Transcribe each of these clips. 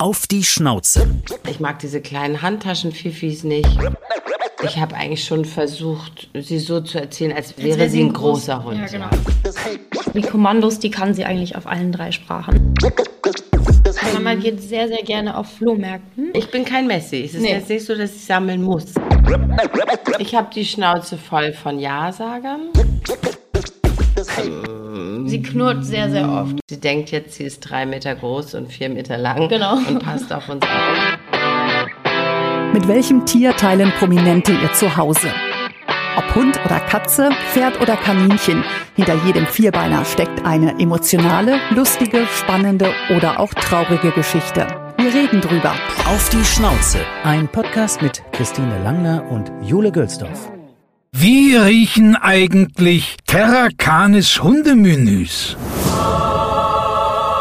Auf die Schnauze. Ich mag diese kleinen Handtaschen-Fifis nicht. Ich habe eigentlich schon versucht, sie so zu erzählen, als wäre, wär sie ein großer Hund. Ja, genau. Die Kommandos, die kann sie eigentlich auf allen drei Sprachen. Mama geht sehr, sehr gerne auf Flohmärkten. Ich bin kein Messi. Es ist Nee. jetzt nicht so, dass ich sammeln muss. Ich habe die Schnauze voll von Ja-Sagern. Sie knurrt sehr, sehr oft. Sie denkt jetzt, sie ist drei Meter groß und vier Meter lang Genau. und passt auf uns auf. Mit welchem Tier teilen Prominente ihr Zuhause? Ob Hund oder Katze, Pferd oder Kaninchen, hinter jedem Vierbeiner steckt eine emotionale, lustige, spannende oder auch traurige Geschichte. Wir reden drüber. Auf die Schnauze. Ein Podcast mit Christine Langner und Jule Gölsdorf. Wie riechen eigentlich Terra Canis Hundemenüs?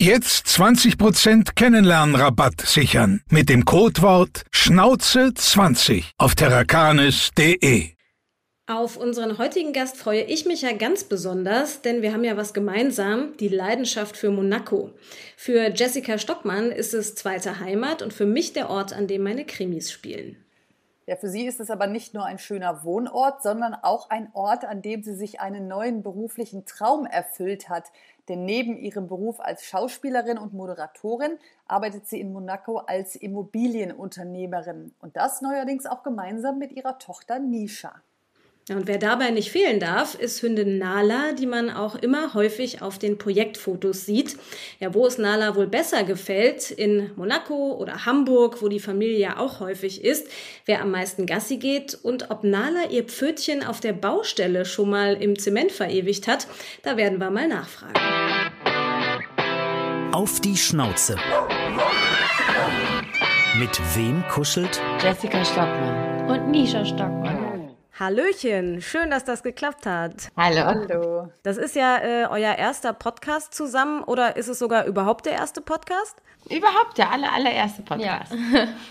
Jetzt 20% Kennenlernrabatt sichern mit dem Codewort Schnauze20 auf terracanis.de. Auf unseren heutigen Gast freue ich mich ja ganz besonders, denn wir haben ja was gemeinsam, die Leidenschaft für Monaco. Für Jessica Stockmann ist es zweite Heimat und für mich der Ort, an dem meine Krimis spielen. Ja, für sie ist es aber nicht nur ein schöner Wohnort, sondern auch ein Ort, an dem sie sich einen neuen beruflichen Traum erfüllt hat. Denn neben ihrem Beruf als Schauspielerin und Moderatorin arbeitet sie in Monaco als Immobilienunternehmerin. Und das neuerdings auch gemeinsam mit ihrer Tochter Nisha. Ja, Und wer dabei nicht fehlen darf, ist Hündin Nala, die man auch immer häufig auf den Projektfotos sieht. Ja, wo es Nala wohl besser gefällt, in Monaco oder Hamburg, wo die Familie ja auch häufig ist, wer am meisten Gassi geht und ob Nala ihr Pfötchen auf der Baustelle schon mal im Zement verewigt hat, da werden wir mal nachfragen. Auf die Schnauze. Mit wem kuschelt? Jessica Stockmann. Und Nisha Stockmann. Hallöchen, schön, dass das geklappt hat. Hallo. Hallo. Das ist ja äh, euer erster Podcast zusammen oder ist es sogar überhaupt der erste Podcast? Überhaupt der aller, allererste Podcast.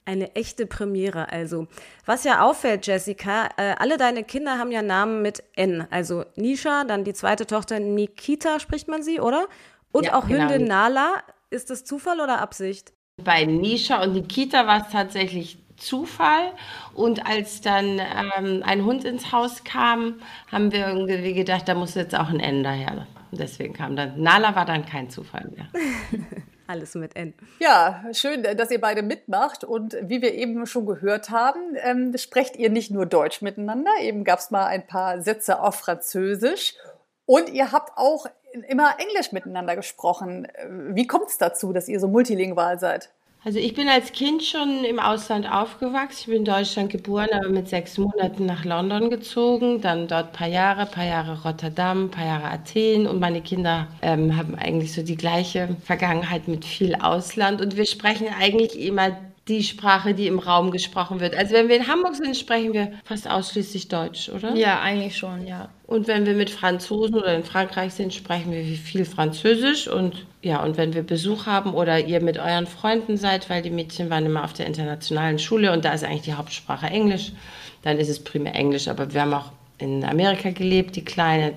Eine echte Premiere also. Was ja auffällt, Jessica, äh, alle deine Kinder haben ja Namen mit N. Also Nisha, dann die zweite Tochter Nikita spricht man sie, oder? Und Ja, auch genau. Hündin Nala. Ist das Zufall oder Absicht? Bei Nisha und Nikita war es tatsächlich Zufall. Und als dann ähm, ein Hund ins Haus kam, haben wir irgendwie gedacht, da muss jetzt auch ein N daher. Und deswegen kam dann, Nala war dann kein Zufall mehr. Alles mit N. Ja, schön, dass ihr beide mitmacht. Und wie wir eben schon gehört haben, ähm, sprecht ihr nicht nur Deutsch miteinander. Eben gab es mal ein paar Sätze auf Französisch. Und ihr habt auch immer Englisch miteinander gesprochen. Äh, Wie kommt es dazu, dass ihr so multilingual seid? Also ich bin als Kind schon im Ausland aufgewachsen. Ich bin in Deutschland geboren, aber mit sechs Monaten nach London gezogen. Dann dort ein paar Jahre, ein paar Jahre Rotterdam, ein paar Jahre Athen. Und meine Kinder ähm, haben eigentlich so die gleiche Vergangenheit mit viel Ausland. Und wir sprechen eigentlich immer die Sprache, die im Raum gesprochen wird. Also wenn wir in Hamburg sind, sprechen wir fast ausschließlich Deutsch, oder? Ja, eigentlich schon, ja. Und wenn wir mit Franzosen oder in Frankreich sind, sprechen wir viel Französisch. Und ja, und wenn wir Besuch haben oder ihr mit euren Freunden seid, weil die Mädchen waren immer auf der internationalen Schule und da ist eigentlich die Hauptsprache Englisch, dann ist es primär Englisch. Aber wir haben auch in Amerika gelebt. Die kleine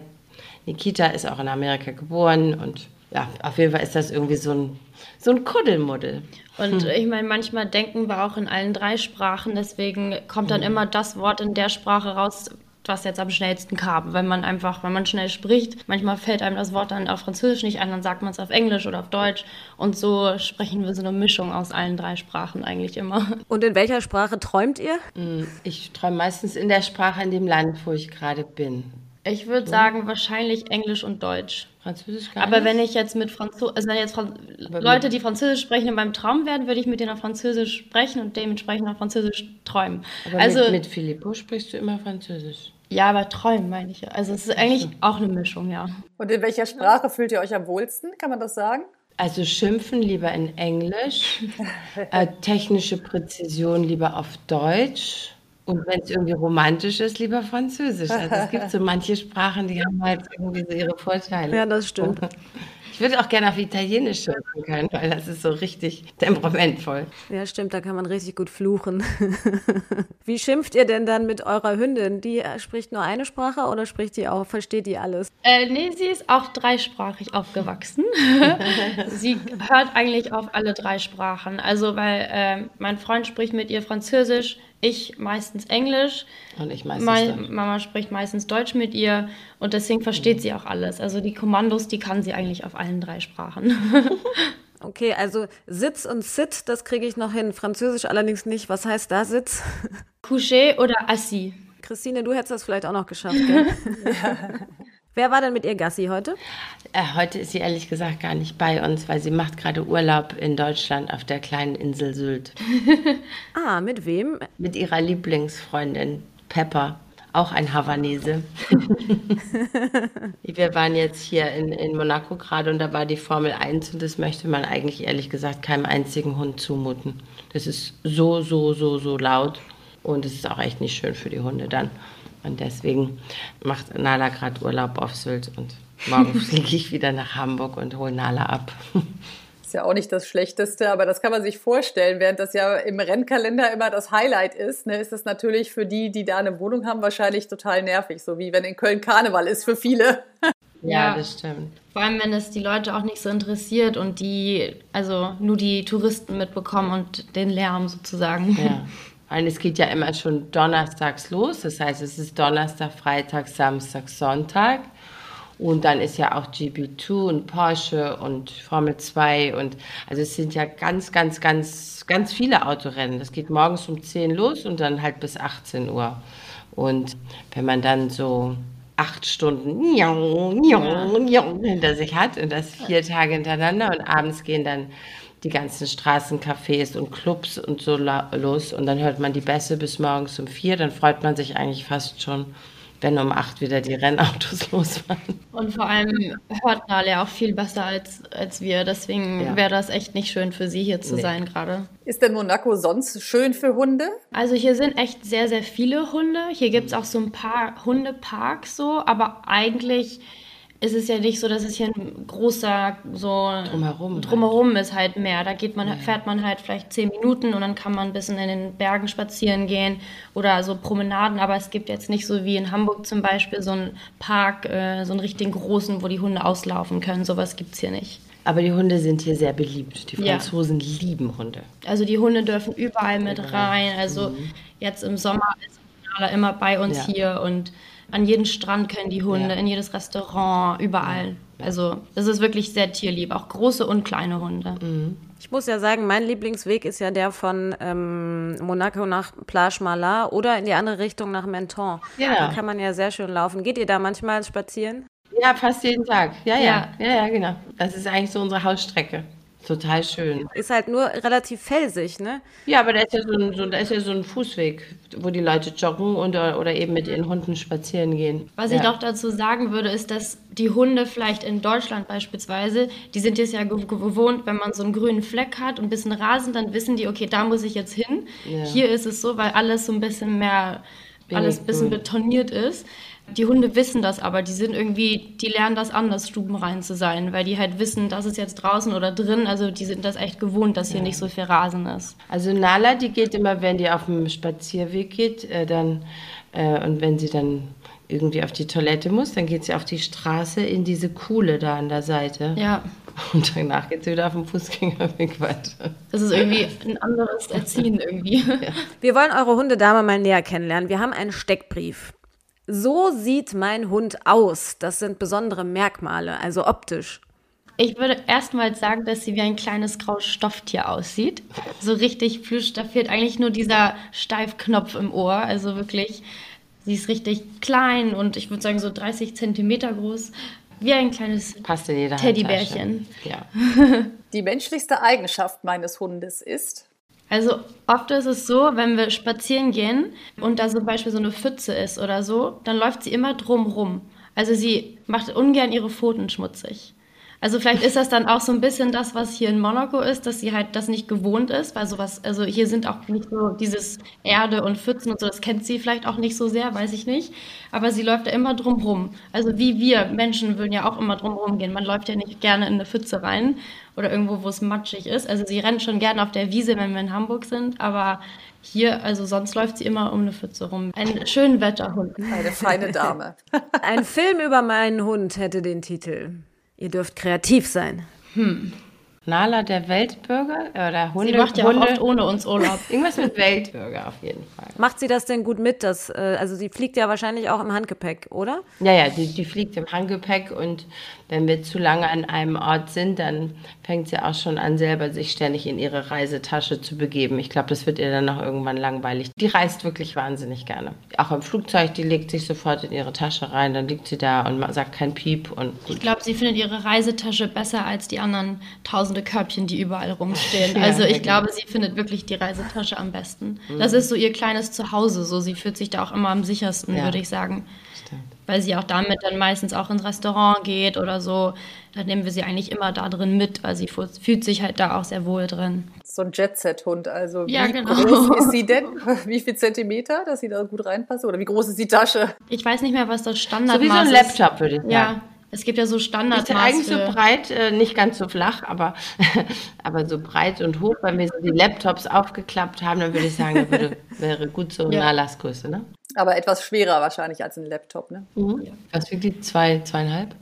Nikita ist auch in Amerika geboren. Und ja, auf jeden Fall ist das irgendwie so ein, so ein Kuddelmuddel. Und ich meine, manchmal denken wir auch in allen drei Sprachen, deswegen kommt dann immer das Wort in der Sprache raus, was jetzt am schnellsten kam. Wenn man einfach, wenn man schnell spricht, manchmal fällt einem das Wort dann auf Französisch nicht ein, dann sagt man es auf Englisch oder auf Deutsch. Und so sprechen wir so eine Mischung aus allen drei Sprachen eigentlich immer. Und in welcher Sprache träumt ihr? Ich träume meistens in der Sprache in dem Land, wo ich gerade bin. Ich würde sagen, wahrscheinlich Englisch und Deutsch. Französisch gar Aber nicht? wenn ich jetzt mit Französisch, also wenn jetzt Fran Leute, die Französisch sprechen, in meinem Traum wären, würde ich mit denen auf Französisch sprechen und dementsprechend auf Französisch träumen. Aber also mit, mit Filippo sprichst du immer Französisch. ja, aber träumen meine ich ja. Also es ist eigentlich auch eine Mischung, ja. Und in welcher Sprache fühlt ihr euch am wohlsten? Kann man das sagen? Also schimpfen lieber in Englisch, äh, technische Präzision lieber auf Deutsch und wenn es irgendwie romantisch ist, lieber Französisch. Also es gibt so manche Sprachen, die haben halt irgendwie so ihre Vorteile. Ja, das stimmt. Ich würde auch gerne auf Italienisch schimpfen können, weil das ist so richtig temperamentvoll. Ja, stimmt, da kann man richtig gut fluchen. Wie schimpft ihr denn dann mit eurer Hündin? Die äh, spricht nur eine Sprache oder spricht die auch, versteht die alles? Äh, nee, sie ist auch dreisprachig aufgewachsen. sie hört eigentlich auf alle drei Sprachen. Also, weil äh, mein Freund spricht mit ihr Französisch, ich meistens Englisch. Und ich meistens Meine Deutsch. Mama spricht meistens Deutsch mit ihr und deswegen versteht sie auch alles. Also die Kommandos, die kann sie eigentlich auf allen drei Sprachen. Okay, also Sitz und Sit, das kriege ich noch hin. Französisch allerdings nicht. Was heißt da Sitz? Couché oder assis. Christine, du hättest das vielleicht auch noch geschafft, gell? Wer war denn mit ihr Gassi heute? Äh, heute ist sie ehrlich gesagt gar nicht bei uns, weil sie macht gerade Urlaub in Deutschland auf der kleinen Insel Sylt. Ah, mit wem? Mit ihrer Lieblingsfreundin Pepper, auch ein Havanese. Wir waren jetzt hier in, in Monaco gerade und da war die Formel 1 und das möchte man eigentlich ehrlich gesagt keinem einzigen Hund zumuten. Das ist so, so, so, so laut und es ist auch echt nicht schön für die Hunde dann. Und deswegen macht Nala gerade Urlaub auf Sylt und morgen fliege ich wieder nach Hamburg und hole Nala ab. Ist ja auch nicht das Schlechteste, aber das kann man sich vorstellen, während das ja im Rennkalender immer das Highlight ist, ne, ist das natürlich für die, die da eine Wohnung haben, wahrscheinlich total nervig, so wie wenn in Köln Karneval ist für viele. Ja, Ja. das stimmt. Vor allem, wenn es die Leute auch nicht so interessiert und die, also nur die Touristen mitbekommen und den Lärm sozusagen. Ja. Und es geht ja immer schon donnerstags los. Das heißt, es ist Donnerstag, Freitag, Samstag, Sonntag. Und dann ist ja auch GB2 und Porsche und Formel 2 und also es sind ja ganz, ganz, ganz, ganz viele Autorennen. Das geht morgens um 10 los und dann halt bis 18 Uhr. Und wenn man dann so acht Stunden njong hinter sich hat und das vier Tage hintereinander und abends gehen dann die ganzen Straßencafés und Clubs und so los und dann hört man die Bässe bis morgens um vier, dann freut man sich eigentlich fast schon, wenn um acht wieder die Rennautos losfahren. Und vor allem hört Nale auch viel besser als, als wir. Deswegen Ja. wäre das echt nicht schön für sie hier zu Nee. sein gerade. Ist denn Monaco sonst schön für Hunde? Also hier sind echt sehr, sehr viele Hunde. Hier gibt es auch so ein paar Hundeparks so, aber eigentlich ist es ja nicht so, dass es hier ein großer so Drumherum drumherum ist halt mehr. Da geht man, fährt man halt vielleicht zehn Minuten und dann kann man ein bisschen in den Bergen spazieren gehen oder so Promenaden. Aber es gibt jetzt nicht so wie in Hamburg zum Beispiel so einen Park, äh, so einen richtigen großen, wo die Hunde auslaufen können. Sowas gibt es hier nicht. Aber die Hunde sind hier sehr beliebt. Die Ja. Franzosen lieben Hunde. Also die Hunde dürfen überall mit rein. Also jetzt im Sommer ist Nala immer bei uns Ja. hier und an jeden Strand können die Hunde, Ja. in jedes Restaurant, überall. Also das ist wirklich sehr tierlieb, auch große und kleine Hunde. Ich muss ja sagen, mein Lieblingsweg ist ja der von ähm, Monaco nach Plage Malar oder in die andere Richtung nach Menton. Ja. Da kann man ja sehr schön laufen. Geht ihr da manchmal spazieren? Ja, fast jeden Tag. Ja, ja, Ja. ja, ja, genau. Das ist eigentlich so unsere Hausstrecke. Total schön. Ist halt nur relativ felsig, ne? Ja, aber da ist ja so ein, so, da ist ja so ein Fußweg, wo die Leute joggen und, oder eben mit ihren Hunden spazieren gehen. Was ja. ich noch dazu sagen würde, ist, dass die Hunde vielleicht in Deutschland beispielsweise, die sind jetzt ja gew- gewohnt, wenn man so einen grünen Fleck hat und ein bisschen Rasen, dann wissen die, okay, da muss ich jetzt hin. Ja. Hier ist es so, weil alles so ein bisschen mehr, alles ein bisschen betoniert ist. Die Hunde wissen das aber, die sind irgendwie, die lernen das anders, stubenrein zu sein, weil die halt wissen, das ist jetzt draußen oder drin, also die sind das echt gewohnt, dass hier nicht so viel Rasen ist. Also Nala, die geht immer, wenn die auf dem Spazierweg geht, äh, dann äh, und wenn sie dann irgendwie auf die Toilette muss, dann geht sie auf die Straße in diese Kuhle da an der Seite. Ja, Und danach geht sie wieder auf dem Fußgängerweg weiter. das ist irgendwie ein anderes Erziehen irgendwie. Wir wollen eure Hundedame mal näher kennenlernen. Wir haben einen Steckbrief. So sieht mein Hund aus. Das sind besondere Merkmale, also optisch. Ich würde erstmal sagen, dass sie wie ein kleines graues Stofftier aussieht. So richtig plüsch, da fehlt eigentlich nur dieser Steifknopf im Ohr. Also wirklich, sie ist richtig klein und ich würde sagen so 30 Zentimeter groß. Wie ein kleines Passt in jeder Teddybärchen. Ja. Die menschlichste Eigenschaft meines Hundes ist. Also oft ist es so, wenn wir spazieren gehen und da zum Beispiel so eine Pfütze ist oder so, dann läuft sie immer drumrum. Also sie macht ungern ihre Pfoten schmutzig. Also vielleicht ist das dann auch so ein bisschen das, was hier in Monaco ist, dass sie halt das nicht gewohnt ist, weil sowas, also hier sind auch nicht so dieses Erde und Pfützen und so, das kennt sie vielleicht auch nicht so sehr, weiß ich nicht. Aber sie läuft da immer drumrum. Also wie wir Menschen würden ja auch immer drumrum gehen. Man läuft ja nicht gerne in eine Pfütze rein oder irgendwo, wo es matschig ist. Also sie rennt schon gerne auf der Wiese, wenn wir in Hamburg sind, aber hier, also sonst läuft sie immer um eine Pfütze rum. Ein schön Wetterhund. Eine feine Dame. Ein Film über meinen Hund hätte den Titel. Ihr dürft kreativ sein. Hm. Nala, der Weltbürger oder Hunde? Sie macht ja Hunde. auch oft ohne uns Urlaub. Irgendwas mit Weltbürger auf jeden Fall. Macht sie das denn gut mit? Dass, äh, also sie fliegt ja wahrscheinlich auch im Handgepäck, oder? Ja, ja, die, die fliegt im Handgepäck und wenn wir zu lange an einem Ort sind, dann fängt sie auch schon an, selber sich ständig in ihre Reisetasche zu begeben. Ich glaube, das wird ihr dann auch irgendwann langweilig. Die reist wirklich wahnsinnig gerne. Auch im Flugzeug, die legt sich sofort in ihre Tasche rein, dann liegt sie da und sagt kein Piep. Und ich glaube, sie findet ihre Reisetasche besser als die anderen tausende Körbchen, die überall rumstehen. ja, also ich glaube, sie findet wirklich die Reisetasche am besten. Mhm. Das ist so ihr kleines Zuhause. So, sie fühlt sich da auch immer am sichersten, ja. würde ich sagen. Weil sie auch damit dann meistens auch ins Restaurant geht oder so. Da nehmen wir sie eigentlich immer da drin mit, weil sie fühlt sich halt da auch sehr wohl drin. So ein Jet-Set-Hund, also wie ja, genau. groß ist sie denn? Wie viel Zentimeter, dass sie da gut reinpasst? Oder wie groß ist die Tasche? Ich weiß nicht mehr, was das Standardmaß ist. So wie so ein Laptop, würde ich sagen. Ja, es gibt ja so Standardmaße. Ist eigentlich so breit, äh, nicht ganz so flach, aber, aber so breit und hoch. Wenn wir so die Laptops aufgeklappt haben, dann würde ich sagen, das würde, wäre gut so ja. Nalas-Größe, ne? Aber etwas schwerer wahrscheinlich als ein Laptop, ne? Mhm. Was wiegt die? Zwei, zweieinhalb?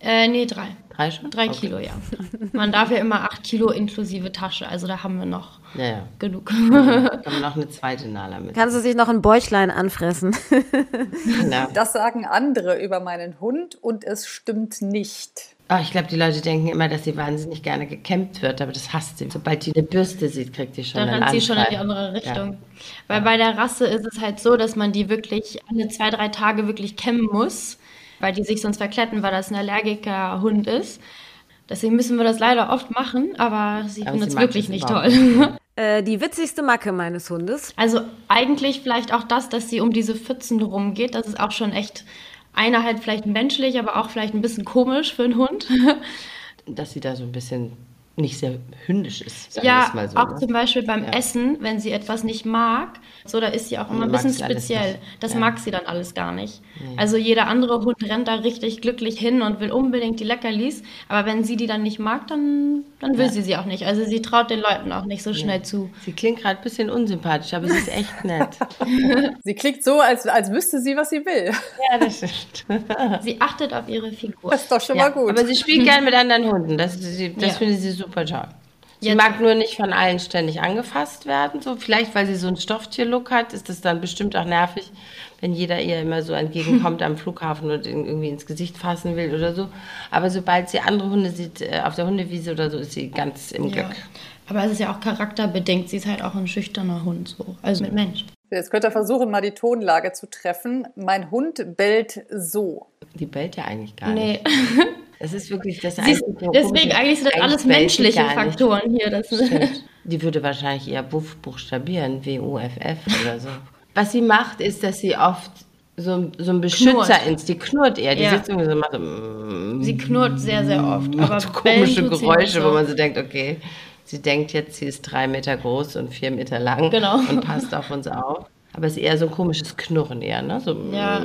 Äh, nee, drei. Drei schon? Drei okay. Kilo, ja. Man darf ja immer acht Kilo inklusive Tasche, also da haben wir noch ja, ja. genug. Ja, kann man noch eine zweite Nala mit. Kannst du sich noch ein Bäuchlein anfressen? ja. Das sagen andere über meinen Hund und es stimmt nicht. Oh, ich glaube, die Leute denken immer, dass sie wahnsinnig gerne gekämmt wird, aber das hasst sie. Sobald die eine Bürste sieht, kriegt die schon Dann rennt sie schon in die andere Richtung. Ja. Weil bei der Rasse ist es halt so, dass man die wirklich alle zwei, drei Tage wirklich kämmen muss, weil die sich sonst verkletten, weil das ein allergiker Hund ist. Deswegen müssen wir das leider oft machen, aber sie findet es wirklich nicht toll. Äh, die witzigste Macke meines Hundes. Also eigentlich vielleicht auch das, dass sie um diese Pfützen rumgeht. Das ist auch schon echt einer halt vielleicht menschlich, aber auch vielleicht ein bisschen komisch für einen Hund. Dass sie da so ein bisschen nicht sehr hündisch ist. ja, so, auch ne? zum Beispiel beim ja. Essen, wenn sie etwas nicht mag, so da ist sie auch immer ein bisschen speziell. Das ja. mag sie dann alles gar nicht. Nee. Also jeder andere Hund rennt da richtig glücklich hin und will unbedingt die Leckerlis, aber wenn sie die dann nicht mag, dann, dann will ja. sie sie auch nicht. Also sie traut den Leuten auch nicht so schnell zu. Sie klingt gerade ein bisschen unsympathisch, aber sie ist echt nett. sie klingt so, als, als wüsste sie, was sie will. Ja, das stimmt. sie achtet auf ihre Figur. Das ist doch schon mal gut. Aber sie spielt gerne mit anderen Hunden. Das, das finde sie super toll. Sie Jetzt. mag nur nicht von allen ständig angefasst werden. So vielleicht, weil sie so einen Stofftier-Look hat, ist das dann bestimmt auch nervig, wenn jeder ihr immer so entgegenkommt am Flughafen und irgendwie ins Gesicht fassen will oder so. Aber sobald sie andere Hunde sieht, äh, auf der Hundewiese oder so, ist sie ganz im ja. Glück. Aber es ist ja auch charakterbedingt. Sie ist halt auch ein schüchterner Hund, so. Also mit Mensch. Jetzt könnt ihr versuchen, mal die Tonlage zu treffen. Mein Hund bellt so. Die bellt ja eigentlich gar nee. nicht. Es ist wirklich das Einzige. Deswegen eigentlich sind das alles menschliche Faktoren hier. Das Die würde wahrscheinlich eher Buff buchstabieren, W-U-F-F oder so. Was sie macht, ist, dass sie oft so, so ein Beschützerinstinkt, die knurrt eher, die ja. sitzt irgendwie so macht, mm, Sie knurrt sehr, sehr oft. Macht aber so komische Geräusche, so. wo man so denkt, okay, sie denkt jetzt, sie ist drei Meter groß und vier Meter lang genau. und passt auf uns auf. Aber es ist eher so ein komisches Knurren eher, ne? So, ja.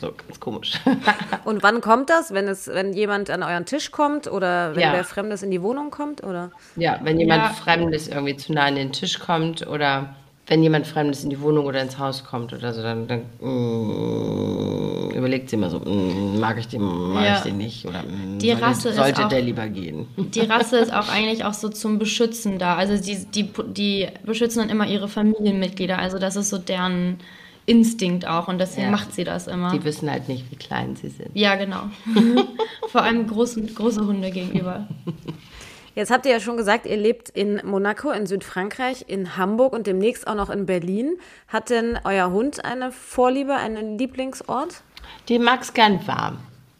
so ganz komisch. Und wann kommt das? Wenn es, wenn jemand an euren Tisch kommt oder wenn ja. wer Fremdes in die Wohnung kommt? Oder? Ja, wenn jemand ja. Fremdes irgendwie zu nah an den Tisch kommt oder wenn jemand Fremdes in die Wohnung oder ins Haus kommt oder so, dann, dann mm, überlegt sie immer so, mm, mag ich den, mag ja. ich den nicht oder mm, die Rasse sollte, sollte auch, der lieber gehen. Die Rasse ist auch eigentlich auch so zum Beschützen da. Also die, die, die beschützen dann immer ihre Familienmitglieder. Also das ist so deren Instinkt auch und deswegen ja. macht sie das immer. Die wissen halt nicht, wie klein sie sind. Ja, genau. Vor allem großen, große Hunde gegenüber. Jetzt habt ihr ja schon gesagt, ihr lebt in Monaco, in Südfrankreich, in Hamburg und demnächst auch noch in Berlin. Hat denn euer Hund eine Vorliebe, einen Lieblingsort? Die mag es gern warm.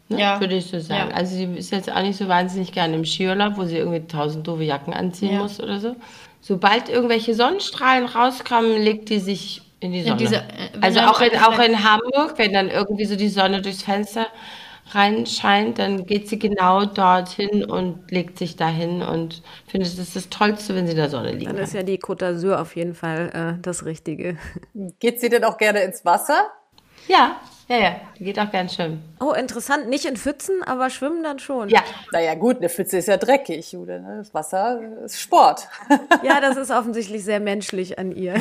Ne? Ja. Würde ich so sagen. Ja. Also sie ist jetzt auch nicht so wahnsinnig gern im Skiurlaub, wo sie irgendwie tausend doofe Jacken anziehen ja. muss oder so. Sobald irgendwelche Sonnenstrahlen rauskommen, legt die sich in die Sonne. Diese, äh, also auch in, auch in Hamburg, wenn dann irgendwie so die Sonne durchs Fenster reinscheint, dann geht sie genau dorthin und legt sich dahin und findet es ist das Tollste, wenn sie in der Sonne liegt. Dann ist ja die Côte d'Azur auf jeden Fall äh, das Richtige. Geht sie denn auch gerne ins Wasser? Ja, ja, ja, die geht auch gern schwimmen. Oh, interessant. Nicht in Pfützen, aber schwimmen dann schon. Ja, Naja gut, eine Pfütze ist ja dreckig, oder? ne? Das Wasser ist Sport. Ja, das ist offensichtlich sehr menschlich an ihr.